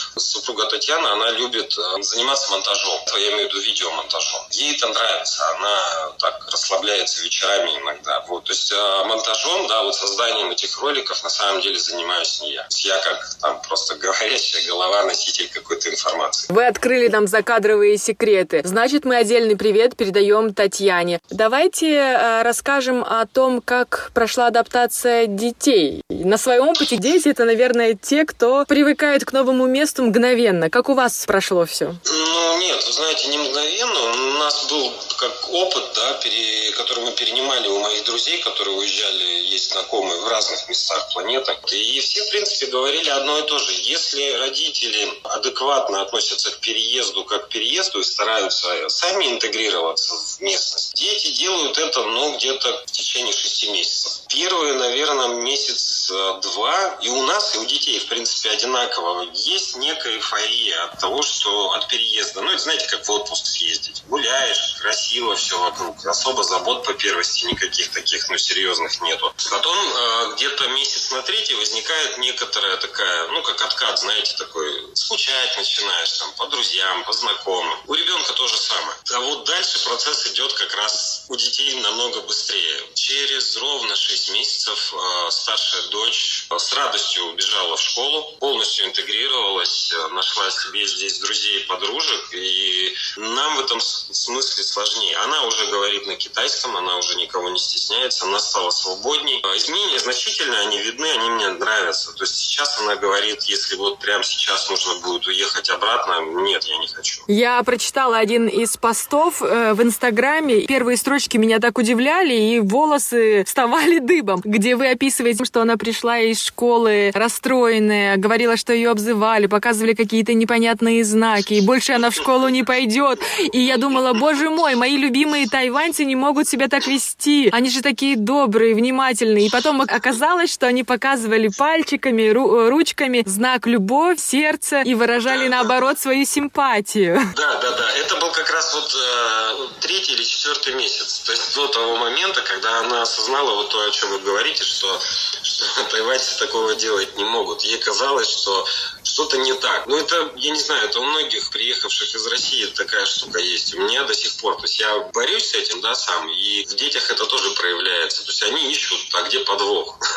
[SPEAKER 9] супруга Татьяна, она любит э, заниматься монтажом. Я имею в виду видеомонтажом. Ей это нравится. Она так расслабляется вечерами иногда. Вот. То есть э, монтажом, да, вот созданием этих роликов на самом деле занимаюсь не я. Я как там просто говорящая голова, носитель какой-то информации.
[SPEAKER 7] Вы открыли нам закадровые секреты. Значит, мы отдельный привет передаем Татьяне. Давайте э, расскажем о том, как прошла адаптация детей. На своем опыте дети это, наверное, те, кто привыкает к новому месту мгновенно. Как у вас прошло все?
[SPEAKER 9] Ну, нет, вы знаете, не мгновенно. У нас был как опыт, да, пере, который мы перенимали у моих друзей, которые уезжали, есть знакомые в разных местах планеты. И все, в принципе, говорили одно и то же. Если родители адекватно относятся к переезду как к переезду и стараются сами интегрироваться в местность, дети делают это, ну, где-то в течение шести месяцев. Первые, наверное, месяц-два и у нас, и у детей, в принципе, одинаково. Есть некая эйфория от того, что от переезда. Ну, это знаете, как в отпуск съездить. Гуляешь, красиво все вокруг. Особо забот по первости никаких таких, ну, серьезных нету. Потом э, где-то месяц на третий возникает некоторая такая, ну, как откат, знаете, такой, скучать начинаешь там по друзьям, по знакомым. У ребенка то же самое. А вот дальше процесс идет как раз у детей намного быстрее. Через ровно 6 месяцев э, старшая дочь с радостью убежала в школу, полностью интегрировалась, э, нашла себе здесь друзей и подружек, и нам в этом смысле сложнее. Она уже говорит на китайском, она уже никого не стесняется, она стала свободней. Э, изменения значительные, они видны, они мне нравятся. То есть сейчас она говорит, если вот прямо сейчас нужно будет уехать обратно, нет, я не хочу.
[SPEAKER 7] Я прочитала один из постов э, в Инстаграме. Первые строчки меня так удивляли, и волосы вставали дыбом, где вы описываете, что она пришла из школы расстроенная, говорила, что ее обзывали, показывали какие-то непонятные знаки, и больше она в школу не пойдет. И я думала, боже мой, мои любимые тайваньцы не могут себя так вести. Они же такие добрые, внимательные. И потом оказалось, что они показывали пальчиками, ру- ручками знак любовь, сердце и выражали наоборот свою симпатию.
[SPEAKER 9] Да, да, да. Это был как раз вот э, третий или четвертый месяц. То есть до того момента, когда она осознала вот то, о чем вы говорите, что, что тайваньцы такого делать не могут. Ей казалось, что что-то не так. Ну, это, я не знаю, это у многих приехавших из России такая штука есть. У меня до сих пор. То есть я борюсь с этим, да, сам. И в детях это тоже проявляется. То есть они ищут, а где подвох?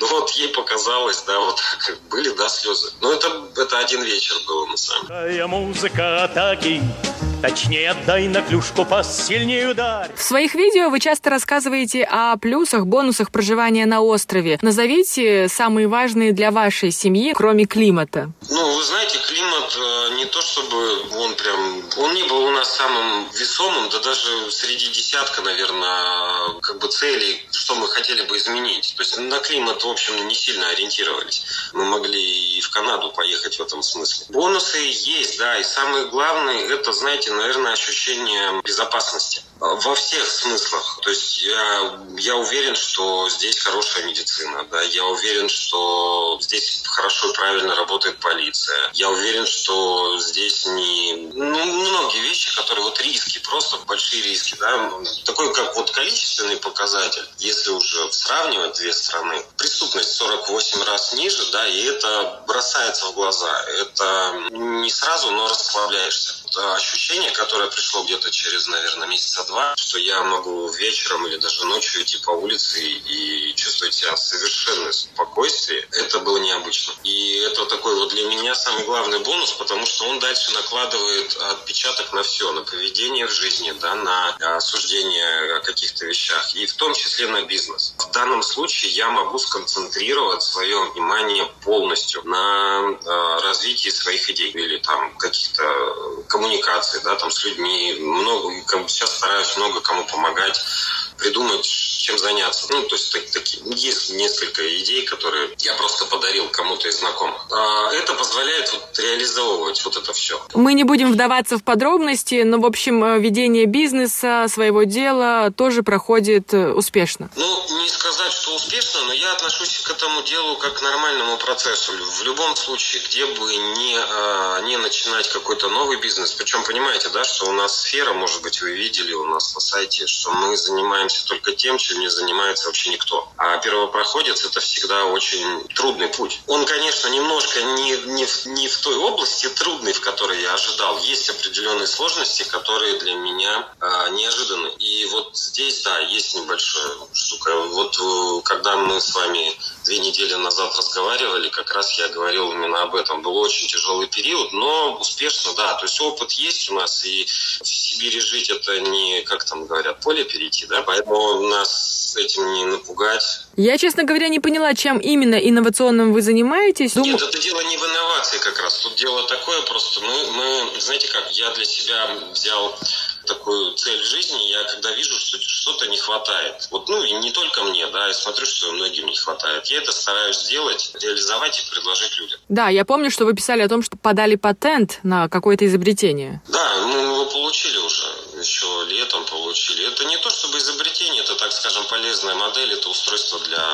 [SPEAKER 9] Ну вот ей показалось, да, вот так были, да, слезы. Но это, это один вечер был, на самом деле.
[SPEAKER 8] музыка атаки Точнее, отдай на клюшку пас, сильнее ударь.
[SPEAKER 7] В своих видео вы часто рассказываете о плюсах, бонусах проживания на острове. Назовите самые важные для вашей семьи, кроме климата.
[SPEAKER 9] Ну, вы знаете, климат э, не то чтобы он прям... Он не был у нас самым весомым, да даже среди десятка, наверное, как бы целей, что мы хотели бы изменить. То есть на климат, в общем, не сильно ориентировались. Мы могли и в Канаду поехать в этом смысле. Бонусы есть, да, и самое главное, это, знаете, наверное, ощущение безопасности во всех смыслах. То есть я, я уверен, что здесь хорошая медицина, да, я уверен, что здесь хорошо и правильно работает полиция. Я уверен, что здесь не... Ну, многие вещи, которые вот риски, просто большие риски, да, такой как вот количественный показатель, если уже сравнивать две страны, преступность 48 раз ниже, да, и это бросается в глаза. Это не сразу, но расслабляешься. Это ощущение, которое пришло где-то через, наверное, месяца два, что я могу вечером или даже ночью идти по улице и чувствовать себя в совершенном спокойствии, это было необычно. И это такой вот для меня самый главный бонус, потому что он дальше накладывает отпечаток на все, на поведение в жизни, да, на осуждение о каких-то вещах, и в том числе на бизнес. В данном случае я могу сконцентрировать свое внимание полностью на э, развитии своих идей или там каких-то коммуникаций, да, там с людьми. Много, сейчас стараюсь много кому помогать придумать, чем заняться. Ну, то есть так, такие, есть несколько идей, которые я просто подарил кому-то из знакомых. А это позволяет вот реализовывать вот это все.
[SPEAKER 7] Мы не будем вдаваться в подробности, но, в общем, э, ведение бизнеса, своего дела тоже проходит э, успешно.
[SPEAKER 9] Ну, не сказать, что успешно, но я отношусь к этому делу как к нормальному процессу. В любом случае, где бы не, а, не начинать какой-то новый бизнес, причем понимаете, да, что у нас сфера, может быть, вы видели у нас на сайте, что мы занимаемся только тем, чем не занимается вообще никто. А первопроходец – это всегда очень трудный путь. Он, конечно, немножко не, не, в, не в той области трудный, в которой я ожидал. Есть определенные сложности, которые для меня э, неожиданны. И вот здесь, да, есть небольшая штука. Вот э, когда мы с вами две недели назад разговаривали, как раз я говорил именно об этом. Был очень тяжелый период, но успешно, да. То есть опыт есть у нас, и в Сибири жить это не, как там говорят, поле перейти, да. Поэтому нас этим не напугать.
[SPEAKER 7] Я, честно говоря, не поняла, чем именно инновационным вы занимаетесь.
[SPEAKER 9] Нет, это дело не в инновации как раз. Тут дело такое просто. Мы, мы знаете как, я для себя взял такую цель жизни, я когда вижу, что что-то не хватает, вот, ну, и не только мне, да, я смотрю, что многим не хватает, я это стараюсь сделать, реализовать и предложить людям.
[SPEAKER 7] Да, я помню, что вы писали о том, что подали патент на какое-то изобретение.
[SPEAKER 9] Да, мы его получили уже, еще летом получили. Это не то чтобы изобретение, это, так скажем, полезная модель, это устройство для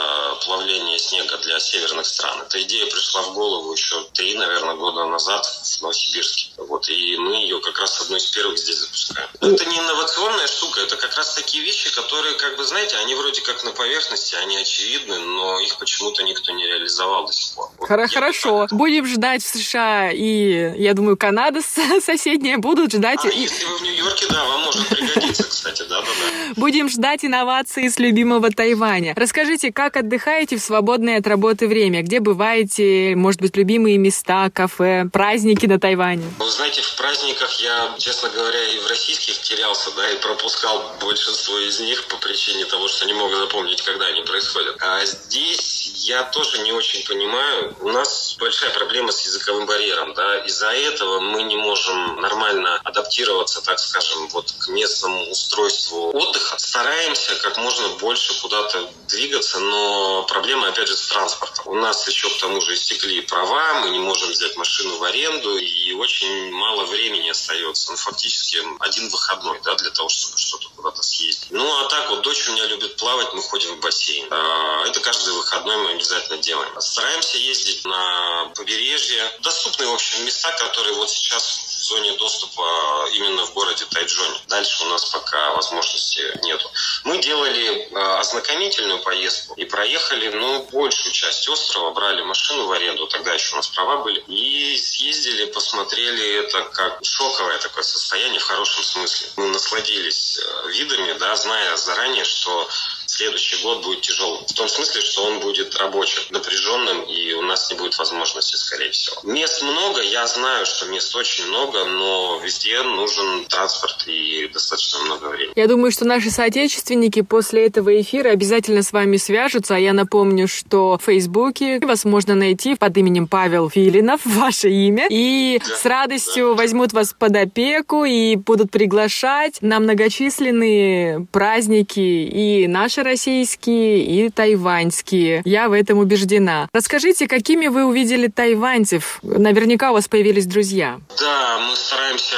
[SPEAKER 9] плавления снега для северных стран. Эта идея пришла в голову еще три, наверное, года назад в Новосибирске. Вот, и мы ее как раз одной из первых здесь запускаем. Это не инновационная штука, это как раз такие вещи, которые, как бы, знаете, они вроде как на поверхности, они очевидны, но их почему-то никто не реализовал до сих пор. Вот
[SPEAKER 7] Хорошо. Будем ждать в США и, я думаю, Канада соседняя будут ждать.
[SPEAKER 9] А, если вы в Нью-Йорке, да, вам может пригодиться, кстати, да-да-да.
[SPEAKER 7] Будем ждать инноваций с любимого Тайваня. Расскажите, как отдыхаете в свободное от работы время? Где бываете? Может быть, любимые места, кафе, праздники на Тайване?
[SPEAKER 9] Вы знаете, в праздниках я, честно говоря, и в российских терялся, да, и пропускал большинство из них по причине того, что не мог запомнить, когда они происходят. А здесь я тоже не очень понимаю, у нас большая проблема с языковым барьером, да, из-за этого мы не можем нормально адаптироваться, так скажем, вот к местному устройству отдыха. Стараемся как можно больше куда-то двигаться, но проблема, опять же, с транспортом. У нас еще к тому же истекли права, мы не можем взять машину в аренду, и очень мало времени остается. Ну, фактически один выходной, да, для того, чтобы что-то куда-то съездить. Ну, а так вот, дочь у меня любит плавать, мы ходим в бассейн. А, это каждый выходной мы обязательно делаем. Стараемся ездить на побережье. Доступные, в общем, места, которые вот сейчас зоне доступа именно в городе Тайджоне. Дальше у нас пока возможности нету. Мы делали а, ознакомительную поездку и проехали, ну, большую часть острова, брали машину в аренду, тогда еще у нас права были, и съездили, посмотрели это как шоковое такое состояние в хорошем смысле. Мы насладились э, видами, да, зная заранее, что следующий год будет тяжелым. В том смысле, что он будет рабочим, напряженным, и у нас не будет возможности, скорее всего. Мест много, я знаю, что мест очень много, но везде нужен транспорт и достаточно много времени.
[SPEAKER 7] Я думаю, что наши соотечественники после этого эфира обязательно с вами свяжутся. А я напомню, что в Фейсбуке вас можно найти под именем Павел Филинов, ваше имя, и да, с радостью да. возьмут вас под опеку и будут приглашать на многочисленные праздники и наши российские, и тайваньские. Я в этом убеждена. Расскажите, какими вы увидели тайваньцев? Наверняка у вас появились друзья.
[SPEAKER 9] Да, мы стараемся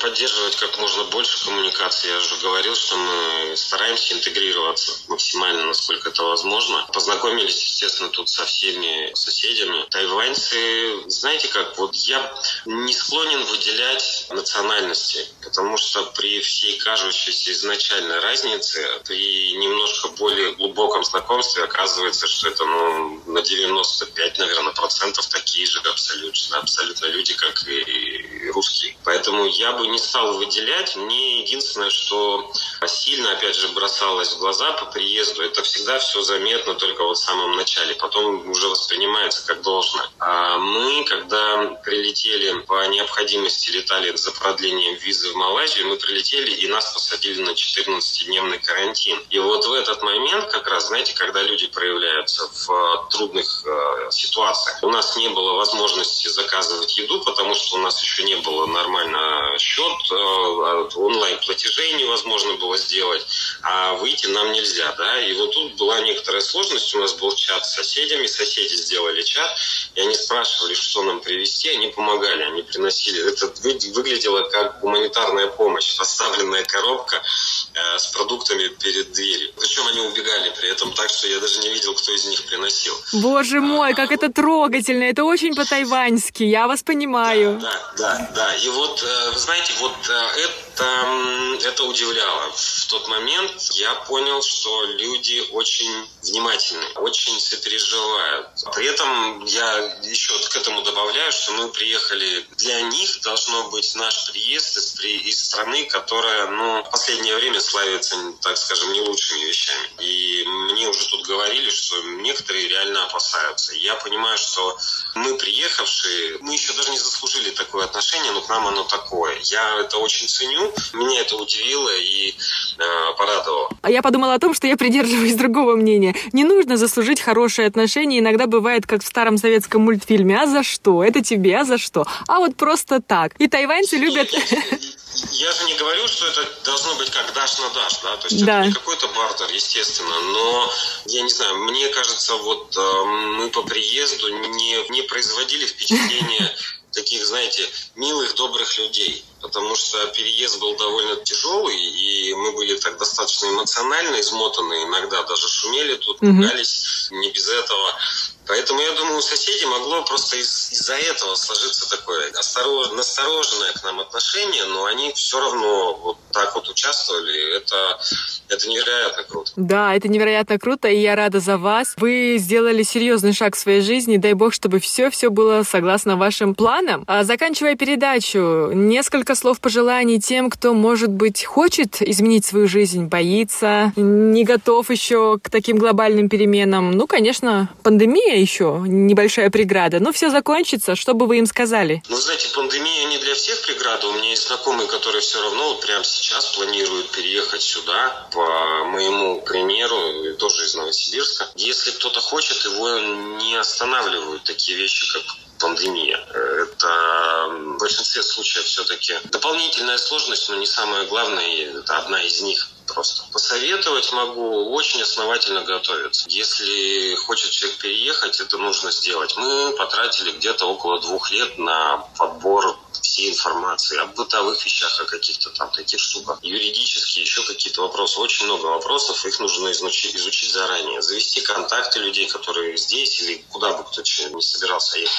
[SPEAKER 9] поддерживать как можно больше коммуникации. Я уже говорил, что мы стараемся интегрироваться максимально, насколько это возможно. Познакомились, естественно, тут со всеми соседями. Тайваньцы, знаете как, вот я не склонен выделять национальности, потому что при всей кажущейся изначальной разнице, при немножко более глубоком знакомстве оказывается, что это ну, на 95, наверное, процентов такие же абсолютно, абсолютно люди, как и русские. Поэтому я бы не стал выделять. Мне единственное, что сильно, опять же, бросалось в глаза по приезду, это всегда все заметно только вот в самом начале. Потом уже воспринимается как должное. А мы, когда прилетели по необходимости, летали за продлением визы в Малайзию, мы прилетели и нас посадили на 14-дневный карантин. И вот в этот момент, как раз, знаете, когда люди проявляются в э, трудных э, ситуациях, у нас не было возможности заказывать еду, потому что у нас еще не было нормально счет, э, а онлайн-платежей невозможно было сделать, а выйти нам нельзя, да, и вот тут была некоторая сложность, у нас был чат с соседями, соседи сделали чат, и они спрашивали, что нам привезти, они помогали, они приносили, это выглядело как гуманитарная помощь, поставленная коробка э, с продуктами перед дверью. Причем они убегали при этом так, что я даже не видел, кто из них приносил.
[SPEAKER 7] Боже мой, как это трогательно. Это очень по-тайваньски. Я вас понимаю.
[SPEAKER 9] Да, да, да. да. И вот, э, вы знаете, вот э, это, это удивляло. В тот момент я понял, что люди очень внимательны, очень сопереживают. При этом я еще к этому добавляю, что мы приехали, для них должно быть наш приезд из, из страны, которая, ну, в последнее время славится, так скажем, не лучшими вещами. И мне уже тут говорили, что некоторые реально опасаются. Я понимаю, что мы приехавшие, мы еще даже не заслужили такое отношение, но к нам оно такое. Я это очень ценю, меня это удивило и э, порадовало.
[SPEAKER 7] А я подумала о том, что я придерживаюсь другого мнения. Не нужно заслужить хорошие отношения, иногда бывает, как в старом советском мультфильме. А за что? Это тебе, а за что? А вот просто так. И тайваньцы любят...
[SPEAKER 9] Я же не говорю, что это должно быть как дашь на дашь, да, то есть да. это не какой-то бартер, естественно, но я не знаю, мне кажется, вот э, мы по приезду не, не производили впечатление таких, знаете, милых, добрых людей потому что переезд был довольно тяжелый, и мы были так достаточно эмоционально измотаны, иногда даже шумели тут, пугались, mm-hmm. не без этого. Поэтому я думаю, у соседей могло просто из- из-за этого сложиться такое осторож- настороженное к нам отношение, но они все равно вот так вот участвовали. Это, это невероятно круто.
[SPEAKER 7] Да, это невероятно круто, и я рада за вас. Вы сделали серьезный шаг в своей жизни. Дай бог, чтобы все-все было согласно вашим планам. А заканчивая передачу, несколько слов пожеланий тем, кто, может быть, хочет изменить свою жизнь, боится, не готов еще к таким глобальным переменам. Ну, конечно, пандемия еще небольшая преграда, но все закончится. Что бы вы им сказали?
[SPEAKER 9] Ну, знаете, пандемия не для всех преграда. У меня есть знакомые, которые все равно вот прямо сейчас планируют переехать сюда, по моему примеру, тоже из Новосибирска. Если кто-то хочет, его не останавливают такие вещи, как пандемия. Это в большинстве случаев все-таки дополнительная сложность, но не самое главное, это одна из них просто. Посоветовать могу очень основательно готовиться. Если хочет человек переехать, это нужно сделать. Мы потратили где-то около двух лет на подбор всей информации о бытовых вещах, о каких-то там таких штуках, юридические, еще какие-то вопросы. Очень много вопросов, их нужно изучить, изучить заранее. Завести контакты людей, которые здесь или куда бы кто не собирался ехать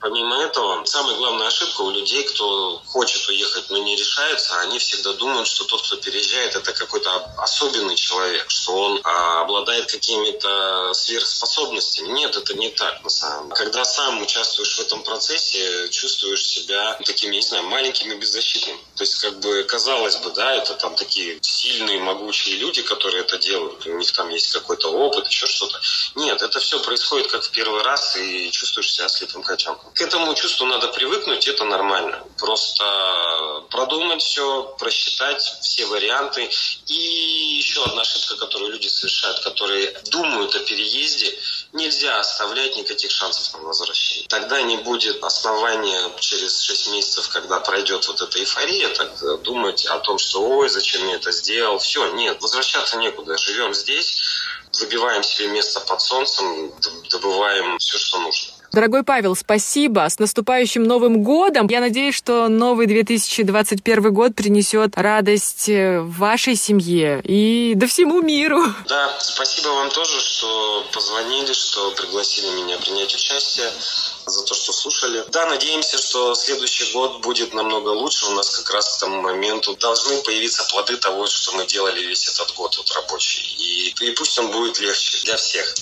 [SPEAKER 9] Помимо этого, самая главная ошибка у людей, кто хочет уехать, но не решается, они всегда думают, что тот, кто переезжает, это какой-то особенный человек, что он а, обладает какими-то сверхспособностями. Нет, это не так на самом деле. Когда сам участвуешь в этом процессе, чувствуешь себя такими, не знаю, маленькими беззащитными. То есть, как бы, казалось бы, да, это там такие сильные, могучие люди, которые это делают, у них там есть какой-то опыт, еще что-то. Нет, это все происходит как в первый раз, и чувствуешь себя слепым котенком. К этому чувству надо привыкнуть, это нормально. Просто продумать все, просчитать все варианты. И еще одна ошибка, которую люди совершают, которые думают о переезде, нельзя оставлять никаких шансов на возвращение. Тогда не будет основания через 6 месяцев, когда пройдет вот эта эйфория, так думать о том, что ой, зачем я это сделал. Все, нет, возвращаться некуда. Живем здесь, выбиваем себе место под солнцем, добываем все, что нужно.
[SPEAKER 7] Дорогой Павел, спасибо. С наступающим Новым годом. Я надеюсь, что новый 2021 год принесет радость э, вашей семье и да всему миру.
[SPEAKER 9] Да, спасибо вам тоже, что позвонили, что пригласили меня принять участие за то, что слушали. Да, надеемся, что следующий год будет намного лучше. У нас как раз к тому моменту должны появиться плоды того, что мы делали весь этот год вот рабочий. И, и пусть он будет легче для всех.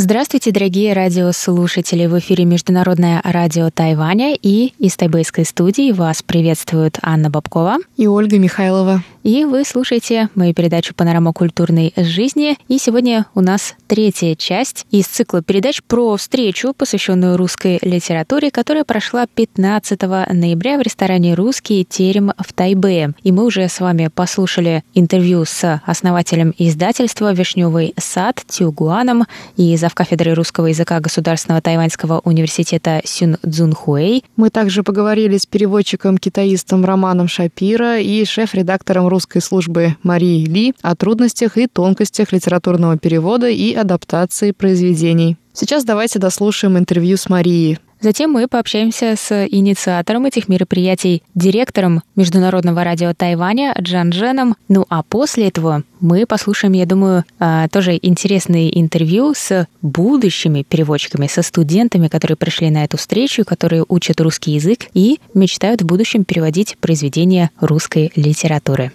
[SPEAKER 1] Здравствуйте, дорогие радиослушатели! В эфире Международное радио Тайваня и из тайбэйской студии вас приветствуют Анна Бабкова
[SPEAKER 4] и Ольга Михайлова.
[SPEAKER 1] И вы слушаете мою передачу «Панорама культурной жизни». И сегодня у нас третья часть из цикла передач про встречу, посвященную русской литературе, которая прошла 15 ноября в ресторане «Русский терем» в Тайбэе. И мы уже с вами послушали интервью с основателем издательства «Вишневый сад» Тюгуаном и завкафедрой русского языка Государственного тайваньского университета Сюн Цзунхуэй.
[SPEAKER 4] Мы также поговорили с переводчиком-китаистом Романом Шапира и шеф-редактором русской службы Марии Ли о трудностях и тонкостях литературного перевода и адаптации произведений. Сейчас давайте дослушаем интервью с Марией.
[SPEAKER 1] Затем мы пообщаемся с инициатором этих мероприятий, директором Международного радио Тайваня Джан Дженом. Ну а после этого мы послушаем, я думаю, а, тоже интересные интервью с будущими переводчиками, со студентами, которые пришли на эту встречу, которые учат русский язык и мечтают в будущем переводить произведения русской литературы.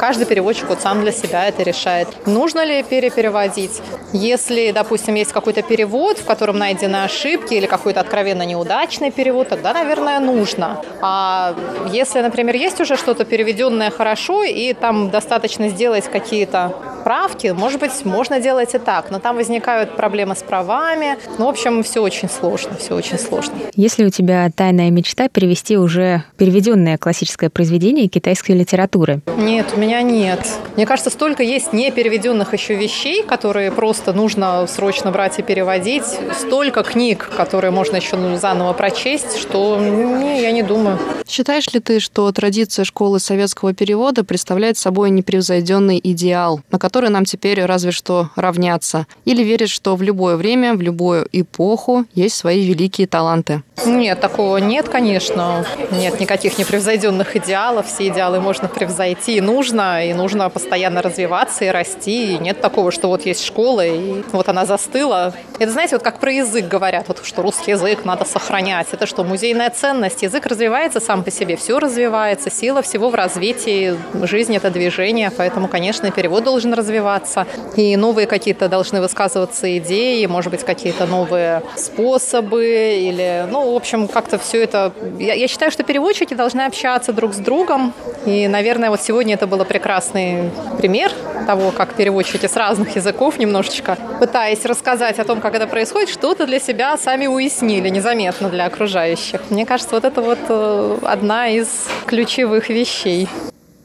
[SPEAKER 3] Каждый переводчик вот сам для себя это решает. Нужно ли перепереводить? Если, допустим, есть какой-то перевод, в котором найдены ошибки или какой-то откровенно неудачный перевод, тогда, наверное, нужно. А если, например, есть уже что-то переведенное хорошо, и там достаточно сделать какие-то правки, может быть, можно делать и так, но там возникают проблемы с правами. Ну, в общем, все очень сложно, все очень сложно.
[SPEAKER 1] Если у тебя тайная мечта перевести уже переведенное классическое произведение китайской литературы?
[SPEAKER 3] Нет, у меня меня нет. Мне кажется, столько есть непереведенных еще вещей, которые просто нужно срочно брать и переводить. Столько книг, которые можно еще заново прочесть, что не, я не думаю.
[SPEAKER 4] Считаешь ли ты, что традиция школы советского перевода представляет собой непревзойденный идеал, на который нам теперь разве что равняться? Или веришь, что в любое время, в любую эпоху есть свои великие таланты?
[SPEAKER 3] Нет, такого нет, конечно. Нет никаких непревзойденных идеалов. Все идеалы можно превзойти и нужно, и нужно постоянно развиваться и расти. И нет такого, что вот есть школа, и вот она застыла. Это, знаете, вот как про язык говорят, вот, что русский язык надо сохранять. Это что, музейная ценность? Язык развивается сам по себе, все развивается. Сила всего в развитии. Жизнь – это движение, поэтому, конечно, перевод должен развиваться и новые какие-то должны высказываться идеи, может быть, какие-то новые способы, или, ну, в общем, как-то все это... Я, я считаю, что переводчики должны общаться друг с другом, и, наверное, вот сегодня это был прекрасный пример того, как переводчики с разных языков немножечко, пытаясь рассказать о том, как это происходит, что-то для себя сами уяснили незаметно для окружающих. Мне кажется, вот это вот э, одна из ключевых вещей.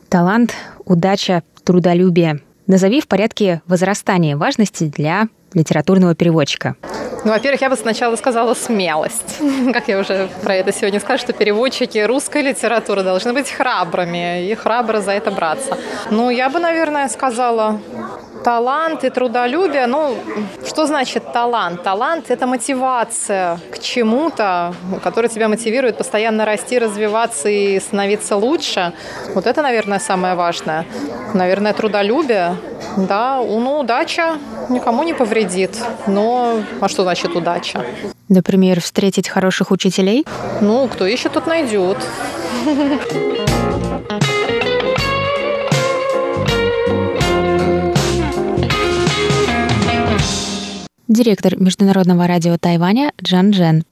[SPEAKER 1] Талант, удача, трудолюбие. Назови в порядке возрастания важности для литературного переводчика.
[SPEAKER 3] Ну, во-первых, я бы сначала сказала смелость. Как я уже про это сегодня сказала, что переводчики русской литературы должны быть храбрыми и храбро за это браться. Ну, я бы, наверное, сказала талант и трудолюбие. Ну, что значит талант? Талант – это мотивация к чему-то, который тебя мотивирует постоянно расти, развиваться и становиться лучше. Вот это, наверное, самое важное. Наверное, трудолюбие. Да, ну, удача никому не повредит. Но, а что значит удача?
[SPEAKER 1] Например, встретить хороших учителей?
[SPEAKER 3] Ну, кто ищет, тот найдет.
[SPEAKER 1] директор Международного радио Тайваня Джан Джен.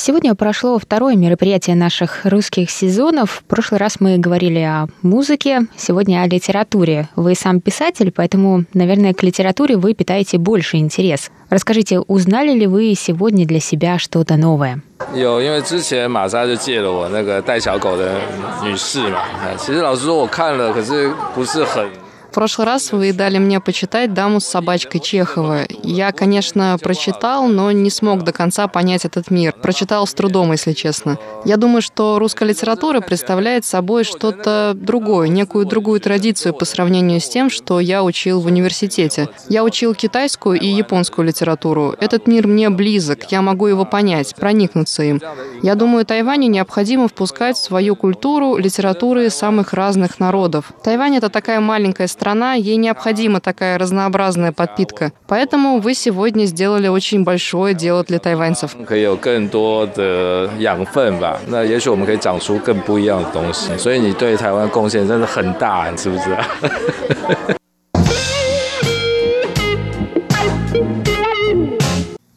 [SPEAKER 1] Сегодня прошло второе мероприятие наших русских сезонов. В прошлый раз мы говорили о музыке, сегодня о литературе. Вы сам писатель, поэтому, наверное, к литературе вы питаете больше интерес. Расскажите, узнали ли вы сегодня для себя что-то новое?
[SPEAKER 10] 有，因为之前玛莎就借了我那个带小狗的女士嘛。其实老实说，我看了，可是不是很
[SPEAKER 4] В прошлый раз вы дали мне почитать «Даму с собачкой» Чехова. Я, конечно, прочитал, но не смог до конца понять этот мир. Прочитал с трудом, если честно. Я думаю, что русская литература представляет собой что-то другое, некую другую традицию по сравнению с тем, что я учил в университете. Я учил китайскую и японскую литературу. Этот мир мне близок, я могу его понять, проникнуться им. Я думаю, Тайваню необходимо впускать в свою культуру литературы самых разных народов. Тайвань — это такая маленькая страна, страна, ей необходима такая разнообразная подпитка. Поэтому вы сегодня сделали очень большое дело для тайваньцев.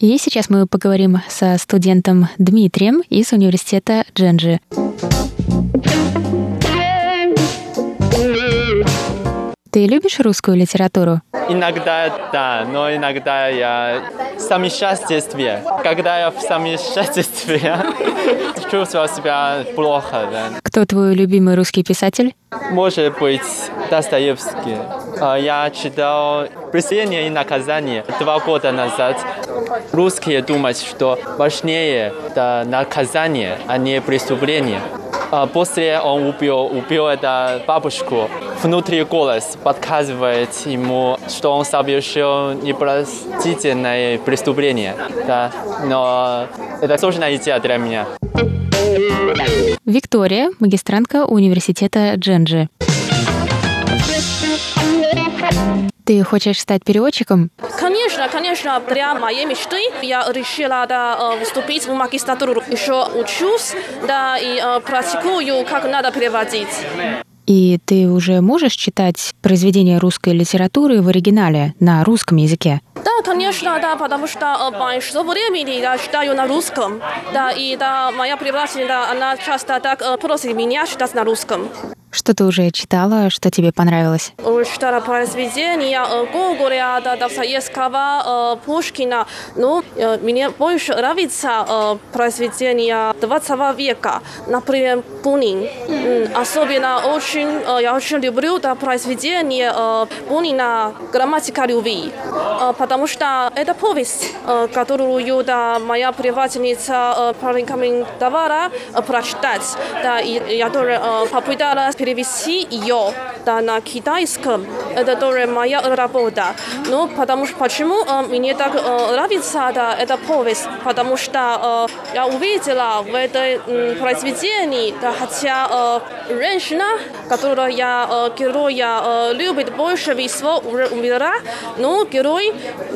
[SPEAKER 1] И сейчас мы поговорим со студентом Дмитрием из университета Дженджи. Ты любишь русскую литературу?
[SPEAKER 11] Иногда да, но иногда я в самочувствии. Когда я в самочувствии, чувствую себя плохо. Да.
[SPEAKER 1] Кто твой любимый русский писатель?
[SPEAKER 11] Может быть, Достоевский. А, я читал «Преступление и наказание» два года назад. Русские думают, что важнее это наказание, а не преступление. А после он убил, убил эту бабушку. Внутри голос подсказывает ему, что он совершил непростительное преступление. Да. Но это сложная идея для меня.
[SPEAKER 1] Виктория, магистрантка университета Дженджи. Ты хочешь стать переводчиком?
[SPEAKER 12] Конечно, конечно. Для моей мечты я решила да, э, вступить в магистратуру. Еще учусь, да, и э, практикую, как надо переводить.
[SPEAKER 1] И ты уже можешь читать произведения русской литературы в оригинале на русском языке?
[SPEAKER 12] Да, конечно, да, потому что э, большинство времени я читаю на русском. Да, и да, моя преподаватель, да, она часто так просит меня читать на русском.
[SPEAKER 1] Что ты уже читала, что тебе понравилось?
[SPEAKER 12] Читала произведения Гоголя, Достоевского, Пушкина. Ну, мне больше нравится произведения 20 века, например, Бунин. Особенно очень, я очень люблю это произведение Бунина «Грамматика любви», потому что это повесть, которую да, моя преподавательница порекомендовала прочитать. Да, и я тоже попыталась перевести ее да, на китайском. Это тоже моя работа. Ну, потому что почему э, мне так э, нравится да, эта повесть? Потому что э, я увидела в этой э, произведении, да, хотя э, женщина, которая э, героя э, любит больше всего умерла, но герой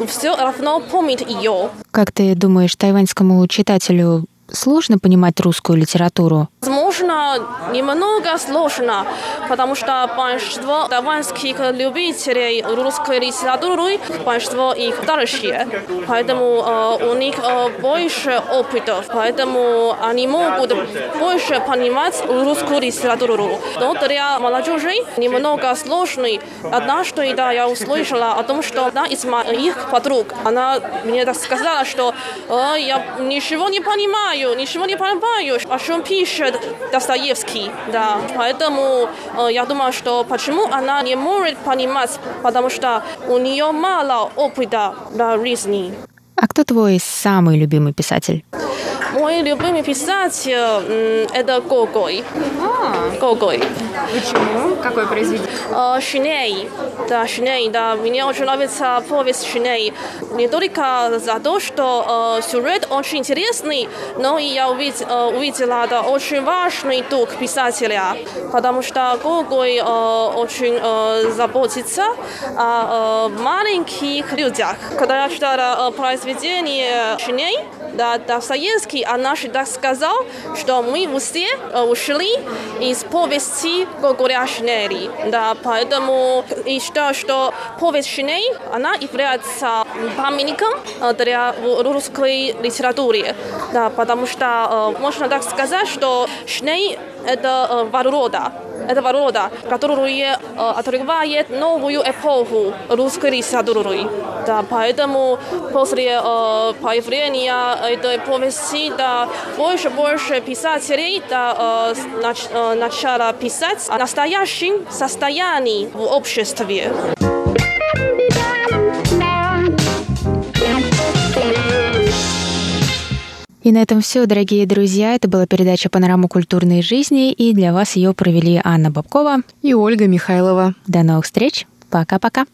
[SPEAKER 12] все равно помнит ее.
[SPEAKER 1] Как ты думаешь, тайваньскому читателю сложно понимать русскую литературу?
[SPEAKER 12] Возможно, немного сложно, потому что большинство тайваньских любителей русской литературы, большинство их старшие, поэтому э, у них э, больше опыта, поэтому они могут больше понимать русскую литературу. Но для молодежи немного сложный. Однажды да, я услышала о том, что одна из моих подруг, она мне так сказала, что э, я ничего не понимаю, ничего не понимаю, о чем пишет Достоевский, да. Поэтому э, я думаю, что почему она не может понимать, потому что у нее мало опыта в жизни.
[SPEAKER 1] А кто твой самый любимый писатель?
[SPEAKER 12] Мой любимый писатель – это Гогой. А. Гогой.
[SPEAKER 1] Почему? Какое произведение?
[SPEAKER 12] Э, Шиней. Да, Шиней, да. Мне очень нравится повесть Шиней. Не только за то, что э, сюжет очень интересный, но и я э, увидела да, очень важный дух писателя, потому что Гогой очень заботится о маленьких людях. Когда я читала э, произведение Шиней, да, Достоевский однажды так сказал, что мы все э, ушли из повести Гогоря Шинели. Да, поэтому и считаю, что повесть Шиней, она является памятником э, для русской литературы. Да, потому что э, можно так сказать, что Шиней это воровода этого рода, которое открывает новую эпоху русской литературы. Да, поэтому после э, появления этой повести да, больше больше писателей да, э, нач, э, начала писать о настоящем состоянии в обществе.
[SPEAKER 1] И на этом все, дорогие друзья. Это была передача «Панорама культурной жизни», и для вас ее провели Анна Бабкова
[SPEAKER 4] и Ольга Михайлова.
[SPEAKER 1] До новых встреч. Пока-пока.